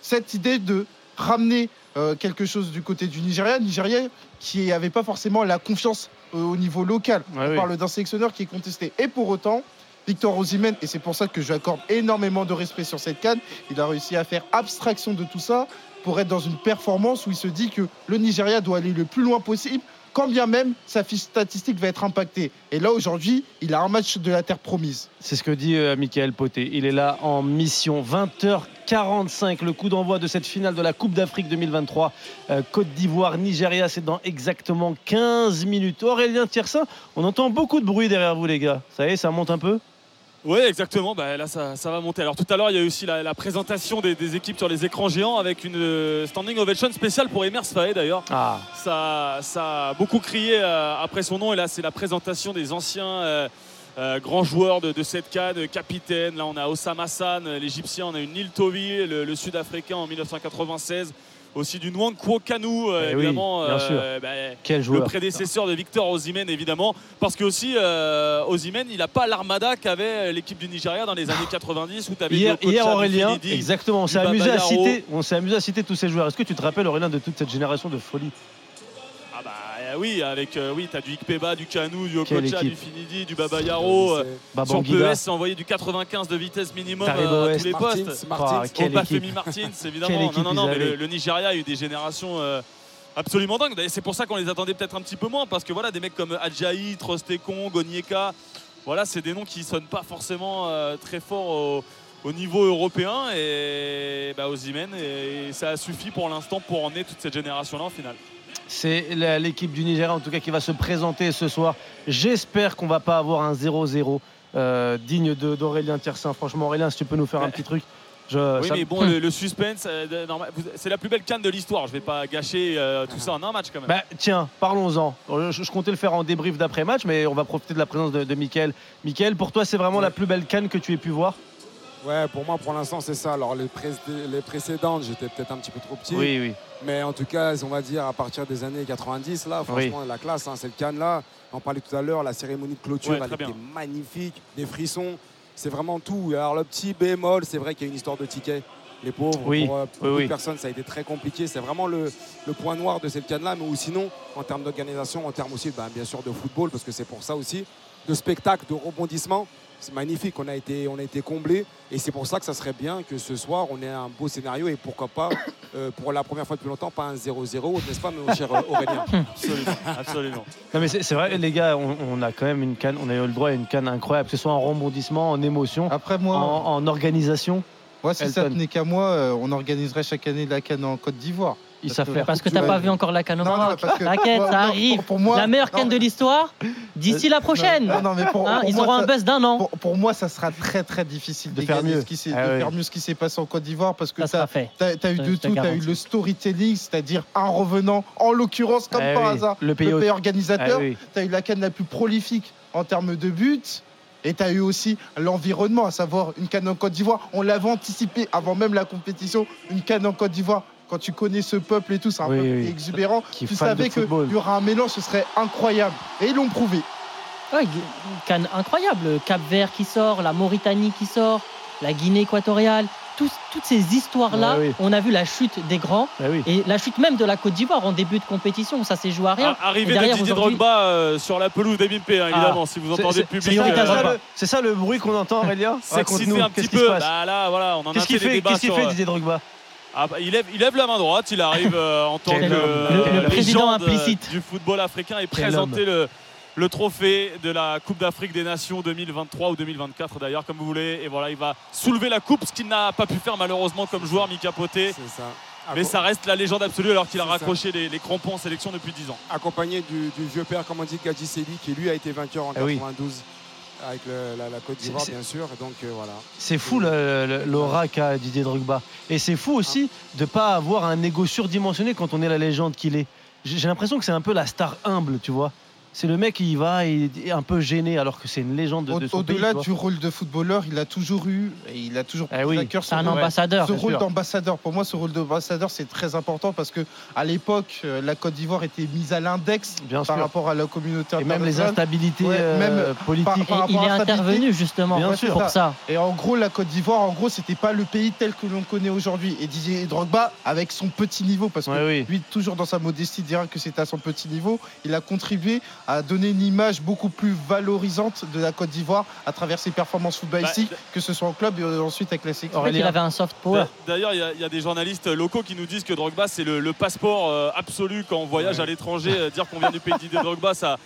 S4: Cette idée de ramener euh, quelque chose du côté du Nigeria, Nigeria qui n'avait pas forcément la confiance euh, au niveau local.
S3: Ouais,
S4: On parle d'un sélectionneur qui est contesté. Et pour autant, Victor Osimhen, et c'est pour ça que je lui accorde énormément de respect sur cette canne, il a réussi à faire abstraction de tout ça pour être dans une performance où il se dit que le Nigeria doit aller le plus loin possible quand bien même sa fiche statistique va être impactée. Et là, aujourd'hui, il a un match de la terre promise.
S3: C'est ce que dit euh, Michael Poté. Il est là en mission. 20h45, le coup d'envoi de cette finale de la Coupe d'Afrique 2023. Euh, Côte d'Ivoire, Nigeria, c'est dans exactement 15 minutes. Aurélien Tiersin, on entend beaucoup de bruit derrière vous, les gars. Ça y est, ça monte un peu?
S7: Oui, exactement. Bah, là, ça, ça va monter. Alors tout à l'heure, il y a eu aussi la, la présentation des, des équipes sur les écrans géants avec une euh, standing ovation spéciale pour Emers Faé d'ailleurs.
S3: Ah.
S7: Ça, ça a beaucoup crié euh, après son nom. Et là, c'est la présentation des anciens euh, grands joueurs de, de cette CAD, capitaine. Là, on a Osama Hassan, euh, l'Égyptien. On a eu Neil Tovi, le, le Sud-Africain en 1996. Aussi du Nwankwo Kanu, euh,
S3: oui,
S7: évidemment.
S3: bien sûr.
S7: bah,
S3: Quel
S7: le
S3: joueur.
S7: prédécesseur de Victor Osimhen évidemment parce que aussi euh, Osimhen il n'a pas l'armada qu'avait l'équipe du Nigeria dans les années 90 où tu avais
S3: Hier, hier, Aurélien, exactement, on s'est amusé à citer, on s'est amusé à citer tous ces joueurs. Est-ce que tu te rappelles Aurélien de toute cette génération de folie
S7: ah euh, oui avec euh, oui t'as du Ikpeba du Kanu du
S3: Quelle
S7: Okocha du. Finidi du Babayaro euh, sur
S3: Babangida.
S7: PES c'est envoyé du 95 de vitesse minimum
S3: Taribo
S7: euh, à
S3: West.
S7: tous les
S3: Martins,
S7: postes
S3: Martins. Ah, quelle équipe.
S7: Martins
S3: Quelle
S7: évidemment
S3: équipe
S7: non non non
S3: ils
S7: mais le,
S3: avaient.
S7: le Nigeria a eu des générations euh, absolument dingues D'ailleurs, c'est pour ça qu'on les attendait peut-être un petit peu moins parce que voilà des mecs comme Adjaï Trostekon Gonieka voilà c'est des noms qui sonnent pas forcément euh, très fort au, au niveau européen et bah, Osimhen et ça a suffi pour l'instant pour emmener toute cette génération là en finale
S3: C'est l'équipe du Nigeria en tout cas qui va se présenter ce soir. J'espère qu'on va pas avoir un 0-0 euh, digne d'Aurélien Tiersin. Franchement Aurélien, si tu peux nous faire un petit truc. Je,
S7: oui
S3: ça-
S7: mais bon le, le suspense euh, c'est la plus belle canne de l'histoire je vais pas gâcher euh, tout ça en un match quand même
S3: Bah, tiens, parlons-en. Je, je comptais le faire en débrief d'après-match, mais on va profiter de la présence de, de Mickaël. Mickaël, pour toi, c'est vraiment la plus belle canne que tu aies pu voir?
S8: Ouais, pour moi, pour l'instant, c'est ça. Alors, les, pré- les précédentes, j'étais peut-être un petit peu trop petit.
S3: Oui, oui.
S8: Mais en tout cas, on va dire à partir des années 90, là, franchement, la classe, hein, cette canne-là. On parlait tout à l'heure, la cérémonie de clôture,
S7: Ouais,
S8: elle était
S7: bien.
S8: magnifique, des frissons. C'est vraiment tout. Alors, le petit bémol, c'est vrai qu'il y a une histoire de tickets. Les pauvres,
S3: Oui,
S8: pour euh,
S3: oui,
S8: beaucoup
S3: oui.
S8: de personnes, ça a été très compliqué. C'est vraiment le, le point noir de cette canne-là. Mais ou sinon, en termes d'organisation, en termes aussi, ben, bien sûr, de football, parce que c'est pour ça aussi, de spectacle, de rebondissement. C'est magnifique, on a été, on a été comblé et c'est pour ça que ça serait bien que ce soir on ait un beau scénario et pourquoi pas euh, pour la première fois depuis longtemps pas un 0-0, n'est-ce pas mon cher euh, Aurélien
S7: Absolument, absolument.
S3: Non mais c'est c'est vrai les gars, on, on a quand même une canne, on a eu le droit à une canne incroyable, que ce soit en rebondissement, en émotion,
S4: Après moi,
S3: en, en organisation.
S4: Moi si ça tenait qu'à moi, euh, on organiserait chaque année la canne en Côte d'Ivoire. Parce que-.
S5: Parce que
S4: Tu
S5: t'as pas vu encore la canne au Maroc. T'inquiète, ça arrive.
S4: pour- pour moi-
S5: la meilleure canne de l'histoire d'ici la prochaine.
S4: Non, non, mais pour,
S5: Hein,
S4: pour
S5: ils
S4: moi,
S5: auront un buzz d'un an.
S4: Pour, pour moi, ça sera très très difficile
S3: De
S4: de
S3: faire
S4: faire
S3: mieux.
S4: Ce qui s'est-
S3: Ah
S4: faire mieux ce qui s'est passé en Côte d'Ivoire parce que
S5: sera fait.
S4: as, eu de tout. Tu as eu le storytelling, c'est-à-dire un revenant, en l'occurrence, comme
S3: Ah
S4: par
S3: oui,
S4: hasard,
S3: le
S4: le
S3: pays
S4: organisateur.
S3: Ah oui.
S4: Tu as eu la canne la plus prolifique en termes de buts. Et tu as eu aussi l'environnement, à savoir une canne en Côte d'Ivoire. On l'avait anticipé avant même la compétition, une canne en Côte d'Ivoire. Quand tu connais ce peuple et tout, c'est un
S3: Oui,
S4: peuple
S3: oui.
S4: exubérant.
S3: Qui
S4: tu savais qu'il y aura un mélange, ce serait incroyable. Et ils l'ont prouvé.
S5: Ouais, une canne incroyable. Le Cap Vert qui sort, la Mauritanie qui sort, la Guinée équatoriale. Tous- toutes ces histoires-là,
S3: Ah oui.
S5: on a vu la chute des grands
S3: Ah oui.
S5: et la chute même de la Côte d'Ivoire en début de compétition où ça s'est joué à rien.
S7: Ah, Arrivée
S5: Et
S7: de
S5: derrière,
S7: Didier Drogba euh, sur la pelouse d'Ebimpe, hein, évidemment, si vous
S3: C'est-
S7: entendez
S3: c'est-
S7: le public.
S3: c'est ça,
S5: à
S3: c'est ça le- C'est ça le bruit qu'on entend, Aurélien
S7: s'exciter
S3: Raconte-nous,
S7: un petit peu. Bah là, voilà, on en a
S3: Qu'est-ce qu'il
S7: fait euh,
S3: Didier Drogba
S7: Ah bah, il, lève, il lève la main droite, il arrive euh, en tant que euh,
S5: Le- le président
S7: euh,
S5: implicite.
S7: du football africain et
S3: Quel
S7: présenter le, le trophée de la Coupe d'Afrique des Nations 2023 ou 2024 d'ailleurs, comme vous voulez. Et voilà, il va soulever la coupe, ce qu'il n'a pas pu faire malheureusement comme joueur, Mika Poté.
S8: C'est ça.
S7: Mais ça reste la légende absolue alors qu'il a raccroché les, les crampons en sélection depuis 10 ans.
S8: Accompagné du, du vieux père, comme on dit, Gadji Seli, qui lui a été vainqueur en
S3: oui.
S8: 92 avec le- la, la Côte d'Ivoire, bien sûr. Et donc euh, voilà.
S3: C'est fou l'aura qu'a Didier Drogba. Et c'est fou aussi de ne pas avoir un ego surdimensionné quand on est la légende qu'il est. J'ai l'impression que c'est un peu la star humble, tu vois. C'est le mec qui y va et est un peu gêné alors que c'est une légende de, de son.
S4: Au-delà du rôle de footballeur, il a toujours eu et il a toujours
S3: Eh oui.
S4: à cœur
S5: C'est
S4: son
S5: un ambassadeur.
S4: Ce rôle d'ambassadeur, pour moi, ce rôle d'ambassadeur, c'est très important parce que à l'époque, euh, la Côte d'Ivoire était mise à l'index par
S3: sûr.
S4: rapport à la communauté
S3: Et même les
S4: internationale.
S3: instabilités
S4: Ouais,
S3: euh,
S4: même
S3: politiques.
S4: par-
S5: il est intervenu justement
S3: Bien
S5: pour ça.
S4: Et en gros, la Côte d'Ivoire, en gros, c'était pas le pays tel que l'on connaît aujourd'hui. Et Didier Drogba, avec son petit niveau, parce que
S3: Ouais, oui.
S4: lui, toujours dans sa modestie, dira que c'était à son petit niveau, il a contribué a donné une image beaucoup plus valorisante de la Côte d'Ivoire à travers ses performances footballistiques,
S7: Bah,
S4: que ce soit en club et ensuite avec la sélection.
S5: En fait, il avait un soft power.
S7: D'ailleurs, il y a- il y, a des journalistes locaux qui nous disent que Drogba, c'est le, le passeport euh, absolu quand on voyage à l'étranger. euh, dire qu'on vient du pays de Drogba, ça,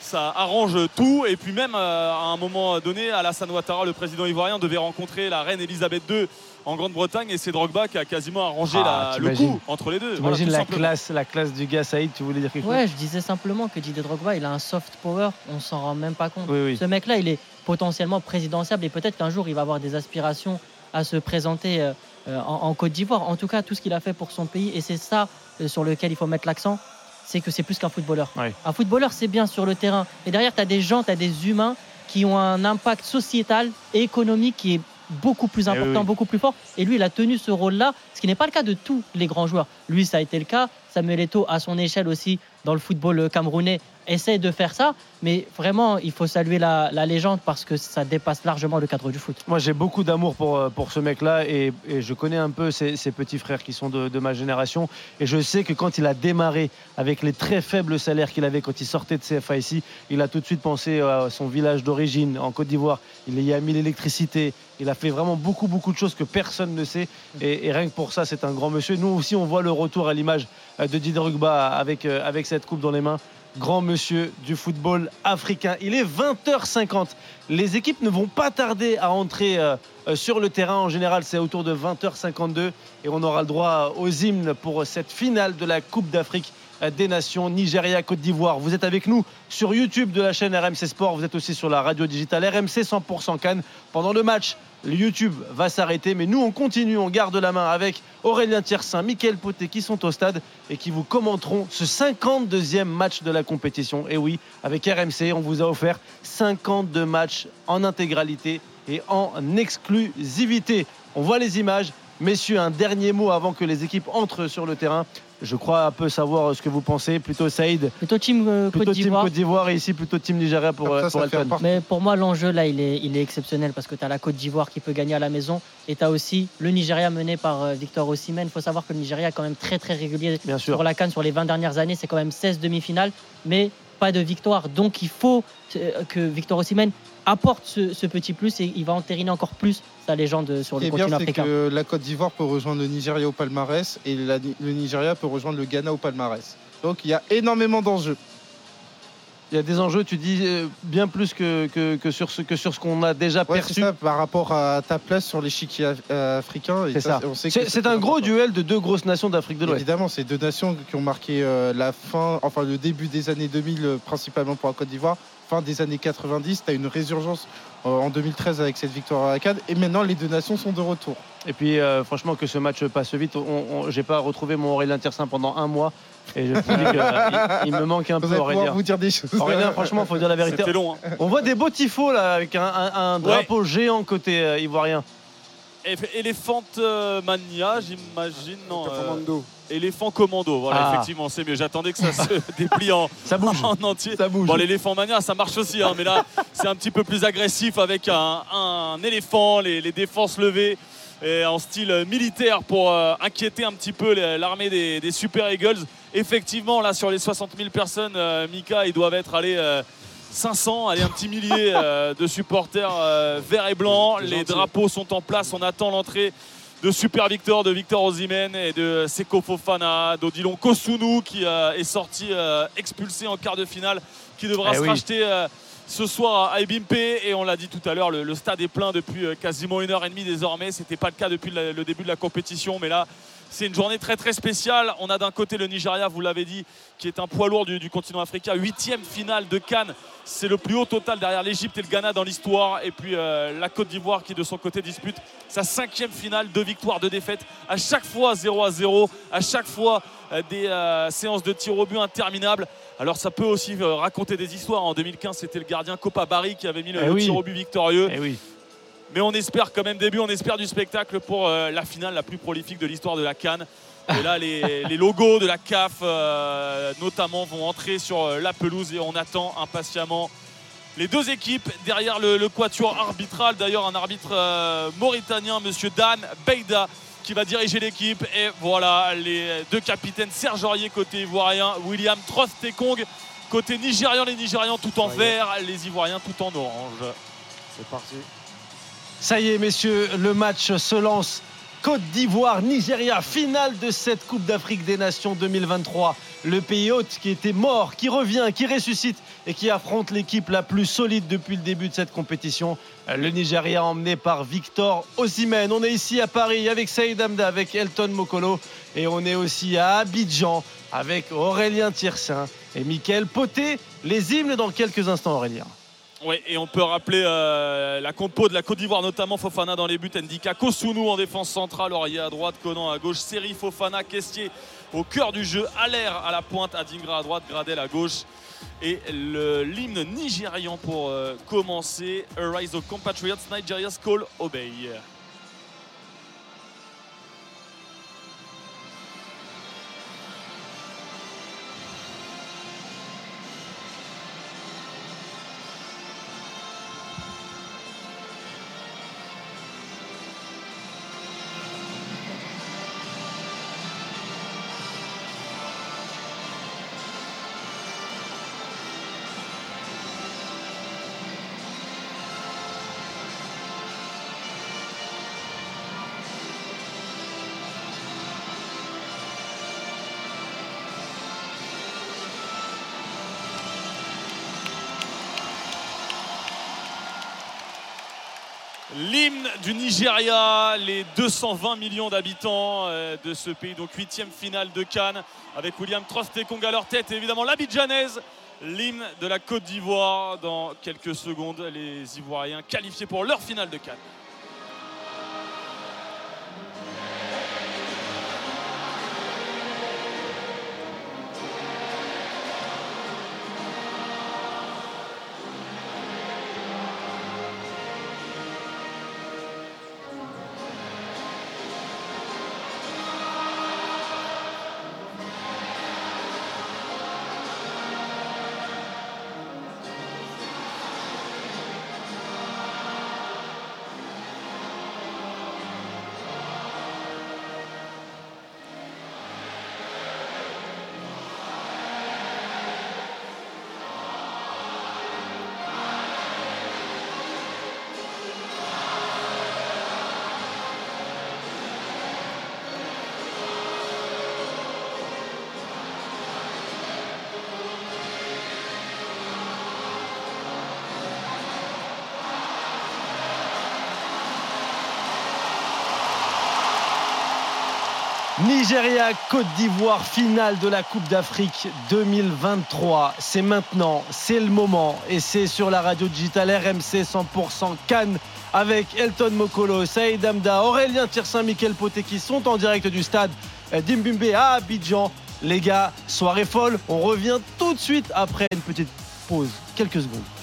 S7: ça arrange tout. Et puis même, euh, à un moment donné, Alassane Ouattara, le président ivoirien, devait rencontrer la reine Elisabeth II en Grande-Bretagne. Et c'est Drogba qui a quasiment arrangé
S3: Ah,
S7: la- le coup entre les deux. Voilà,
S3: T'imagines la
S7: simplement.
S3: classe, la classe du gars Saïd, tu voulais dire quelque
S5: Ouais,
S3: chose
S5: je disais simplement que Didier Drogba, il a un soft power, on s'en rend même pas compte.
S3: Oui, oui.
S5: Ce mec-là, il est potentiellement présidentiable et peut-être qu'un jour, il va avoir des aspirations à se présenter euh, euh, en, en Côte d'Ivoire. En tout cas, tout ce qu'il a fait pour son pays, et c'est ça euh, sur lequel il faut mettre l'accent, c'est que c'est plus qu'un footballeur.
S3: Ouais.
S5: Un footballeur, c'est bien sur le terrain. Et derrière, tu as des gens, tu as des humains qui ont un impact sociétal et économique qui est beaucoup plus
S3: Eh
S5: important,
S3: oui.
S5: beaucoup plus fort. Et lui, il a tenu ce rôle-là, ce qui n'est pas le cas de tous les grands joueurs. Lui, ça a été le cas. Samuel Eto'o, à son échelle aussi, dans le football camerounais, essaie de faire ça. Mais vraiment, il faut saluer la, légende parce que ça dépasse largement le cadre du foot.
S3: Moi, j'ai beaucoup d'amour pour, euh, pour ce mec-là et, je connais un peu ses, petits frères qui sont de, ma génération. Et je sais que quand il a démarré avec les très faibles salaires qu'il avait quand il sortait de CFA ici, il a tout de suite pensé à son village d'origine en Côte d'Ivoire. Il y a mis l'électricité. Il a fait vraiment beaucoup, beaucoup de choses que personne ne sait. Et, rien que pour ça, c'est un grand monsieur. Nous aussi, on voit le retour à l'image euh, de Didier Drogba avec, euh, avec cette coupe dans les mains. Grand monsieur du football africain. Il est 20h50. Les équipes ne vont pas tarder à entrer euh, euh, sur le terrain. En général, c'est autour de 20h52 et on aura le droit aux hymnes pour cette finale de la Coupe d'Afrique des Nations, Nigeria, Côte d'Ivoire. Vous êtes avec nous sur YouTube de la chaîne RMC Sport. Vous êtes aussi sur la radio digitale RMC 100% Cannes. Pendant le match, YouTube va s'arrêter, mais nous on continue, on garde la main avec Aurélien Tiersin, Mickaël Poté qui sont au stade et qui vous commenteront ce 52e match de la compétition. Et oui, avec RMC, on vous a offert 52 matchs en intégralité et en exclusivité. On voit les images. Messieurs, un dernier mot avant que les équipes entrent sur le terrain. Je crois un peu savoir ce que vous pensez. Plutôt Saïd.
S5: Plutôt Team euh, Côte
S3: Plutôt. Côte d'Ivoire et ici plutôt Team Nigeria pour,
S4: ça,
S3: euh, pour
S4: ça part-
S5: Mais pour moi, l'enjeu là, il est, il est exceptionnel parce que tu as la Côte d'Ivoire qui peut gagner à la maison et tu as aussi le Nigeria mené par euh, Victor Osimhen. Il faut savoir que le Nigeria est quand même très très régulier
S3: Bien sûr.
S5: sur la Cannes sur les 20 dernières années. C'est quand même 16 demi-finales, mais pas de victoire. Donc il faut euh, que Victor Osimhen apporte ce, ce petit plus et il va entériner encore plus sa légende sur le
S4: bien,
S5: continent
S4: c'est
S5: africain.
S4: que la Côte d'Ivoire peut rejoindre le Nigeria au palmarès et la- le Nigeria peut rejoindre le Ghana au palmarès. Donc il y a énormément d'enjeux.
S3: Il y a des enjeux, tu dis, euh, bien plus que, que, que sur ce, que sur ce qu'on a déjà
S4: Ouais,
S3: perçu.
S4: c'est ça, par rapport à ta place sur l'échiquier euh, africain.
S3: C'est ça.
S4: on sait que
S3: C'est c'est un gros duel de deux grosses nations d'Afrique de l'Ouest.
S4: Évidemment, c'est deux nations qui ont marqué euh, la fin, enfin le début des années 2000, euh, principalement pour la Côte d'Ivoire. Fin des années 90, tu as une résurgence euh, en 2013 avec cette victoire à la Cannes. Et maintenant, les deux nations sont de retour.
S3: Et puis, euh, franchement, que ce match passe vite. On, on- J'ai pas retrouvé mon Aurélien Tiersin pendant un mois. Et je dis qu'il il me manque un
S4: Vous
S3: peu, Aurélien.
S4: vous dire des choses.
S3: Aurélien, franchement, faut dire la vérité.
S7: C'était long. hein.
S3: On voit des beaux tifos là, avec un, un- un drapeau géant côté euh, ivoirien.
S7: Elephant euh, Mania, j'imagine. Non, euh. Éléphant Commando, voilà,
S3: Ah.
S7: effectivement, c'est mieux. J'attendais que ça se déplie en,
S3: Ça bouge.
S7: en entier.
S3: Ça bouge.
S7: Bon, l'éléphant mania, ça marche aussi, hein, mais là, c'est un petit peu plus agressif avec un, un éléphant, les, les défenses levées et en style militaire pour euh, inquiéter un petit peu l'armée des, des Super Eagles. Effectivement, là, sur les 60 000 personnes, euh, Mika, ils doivent être allés. euh, 500, allez un petit millier euh, de supporters euh, verts et blancs. Les drapeaux sont en place. On attend l'entrée de Super Victor, de Victor Osimhen et de Seko Fofana, d'Odilon Kosunu qui euh, est sorti euh, expulsé en quart de finale, qui devra
S3: Eh
S7: se
S3: oui.
S7: racheter euh, ce soir à Ebimpe. Et on l'a dit tout à l'heure, le, le stade est plein depuis quasiment une heure et demie désormais. C'était pas le cas depuis la- le début de la compétition, mais là. C'est une journée très très spéciale. On a d'un côté le Nigeria, vous l'avez dit, qui est un poids lourd du, du continent africain. Huitième finale de Cannes. C'est le plus haut total derrière l'Égypte et le Ghana dans l'histoire. Et puis euh, la Côte d'Ivoire qui de son côté dispute sa cinquième finale, deux victoires, deux défaites. À chaque fois 0 à 0, à chaque fois euh, des euh, séances de tir au but interminables. Alors ça peut aussi raconter des histoires. En 2015, c'était le gardien Copa Barry qui avait mis le,
S3: Eh oui.
S7: tir au but victorieux.
S3: Eh oui.
S7: Mais on espère quand même début, on espère du spectacle pour euh, la finale la plus prolifique de l'histoire de la Cannes. Et là, les, les logos de la CAF, euh, notamment, vont entrer sur euh, la pelouse et on attend impatiemment les deux équipes derrière le, le quatuor arbitral. D'ailleurs, un arbitre euh, mauritanien, monsieur Dan Beida, qui va diriger l'équipe. Et voilà, les deux capitaines, Serge Aurier côté ivoirien, William Trostekong Côté nigérian, les Nigérians tout en vert, les Ivoiriens tout en orange.
S8: C'est parti.
S3: Ça y est, messieurs, le match se lance. Côte d'Ivoire, Nigeria, finale de cette Coupe d'Afrique des Nations 2023. Le pays hôte qui était mort, qui revient, qui ressuscite et qui affronte l'équipe la plus solide depuis le début de cette compétition. Le Nigeria emmené par Victor Osimhen. On est ici à Paris avec Saïd Amda, avec Elton Mokolo et on est aussi à Abidjan avec Aurélien Tiersin et Mickaël Poté. Les hymnes dans quelques instants, Aurélien.
S7: Oui, et on peut rappeler euh, la compo de la Côte d'Ivoire, notamment Fofana dans les buts, Ndika, Kosunu en défense centrale, Aurier à droite, Conan à gauche, Seri, Fofana, Kestier au cœur du jeu, Allaire à la pointe, Adingra à droite, Gradel à gauche. Et l'hymne nigérian pour euh, commencer, Arise of Compatriots, Nigeria's Call, Obey. L'hymne du Nigeria, les 220 millions d'habitants euh, de ce pays, donc huitième finale de Cannes, avec William Trostekong à leur tête et évidemment l'Abidjanaise, l'hymne de la Côte d'Ivoire. Dans quelques secondes, les Ivoiriens qualifiés pour leur finale de Cannes.
S3: Nigeria, Côte d'Ivoire, finale de la Coupe d'Afrique 2023. C'est maintenant, c'est le moment et c'est sur la radio digitale RMC 100% Cannes avec Elton Mokolo, Saïd Amda, Aurélien Tirsin, Michael Poté qui sont en direct du stade d'Imbumbe à Abidjan. Les gars, soirée folle, on revient tout de suite après une petite pause, quelques secondes.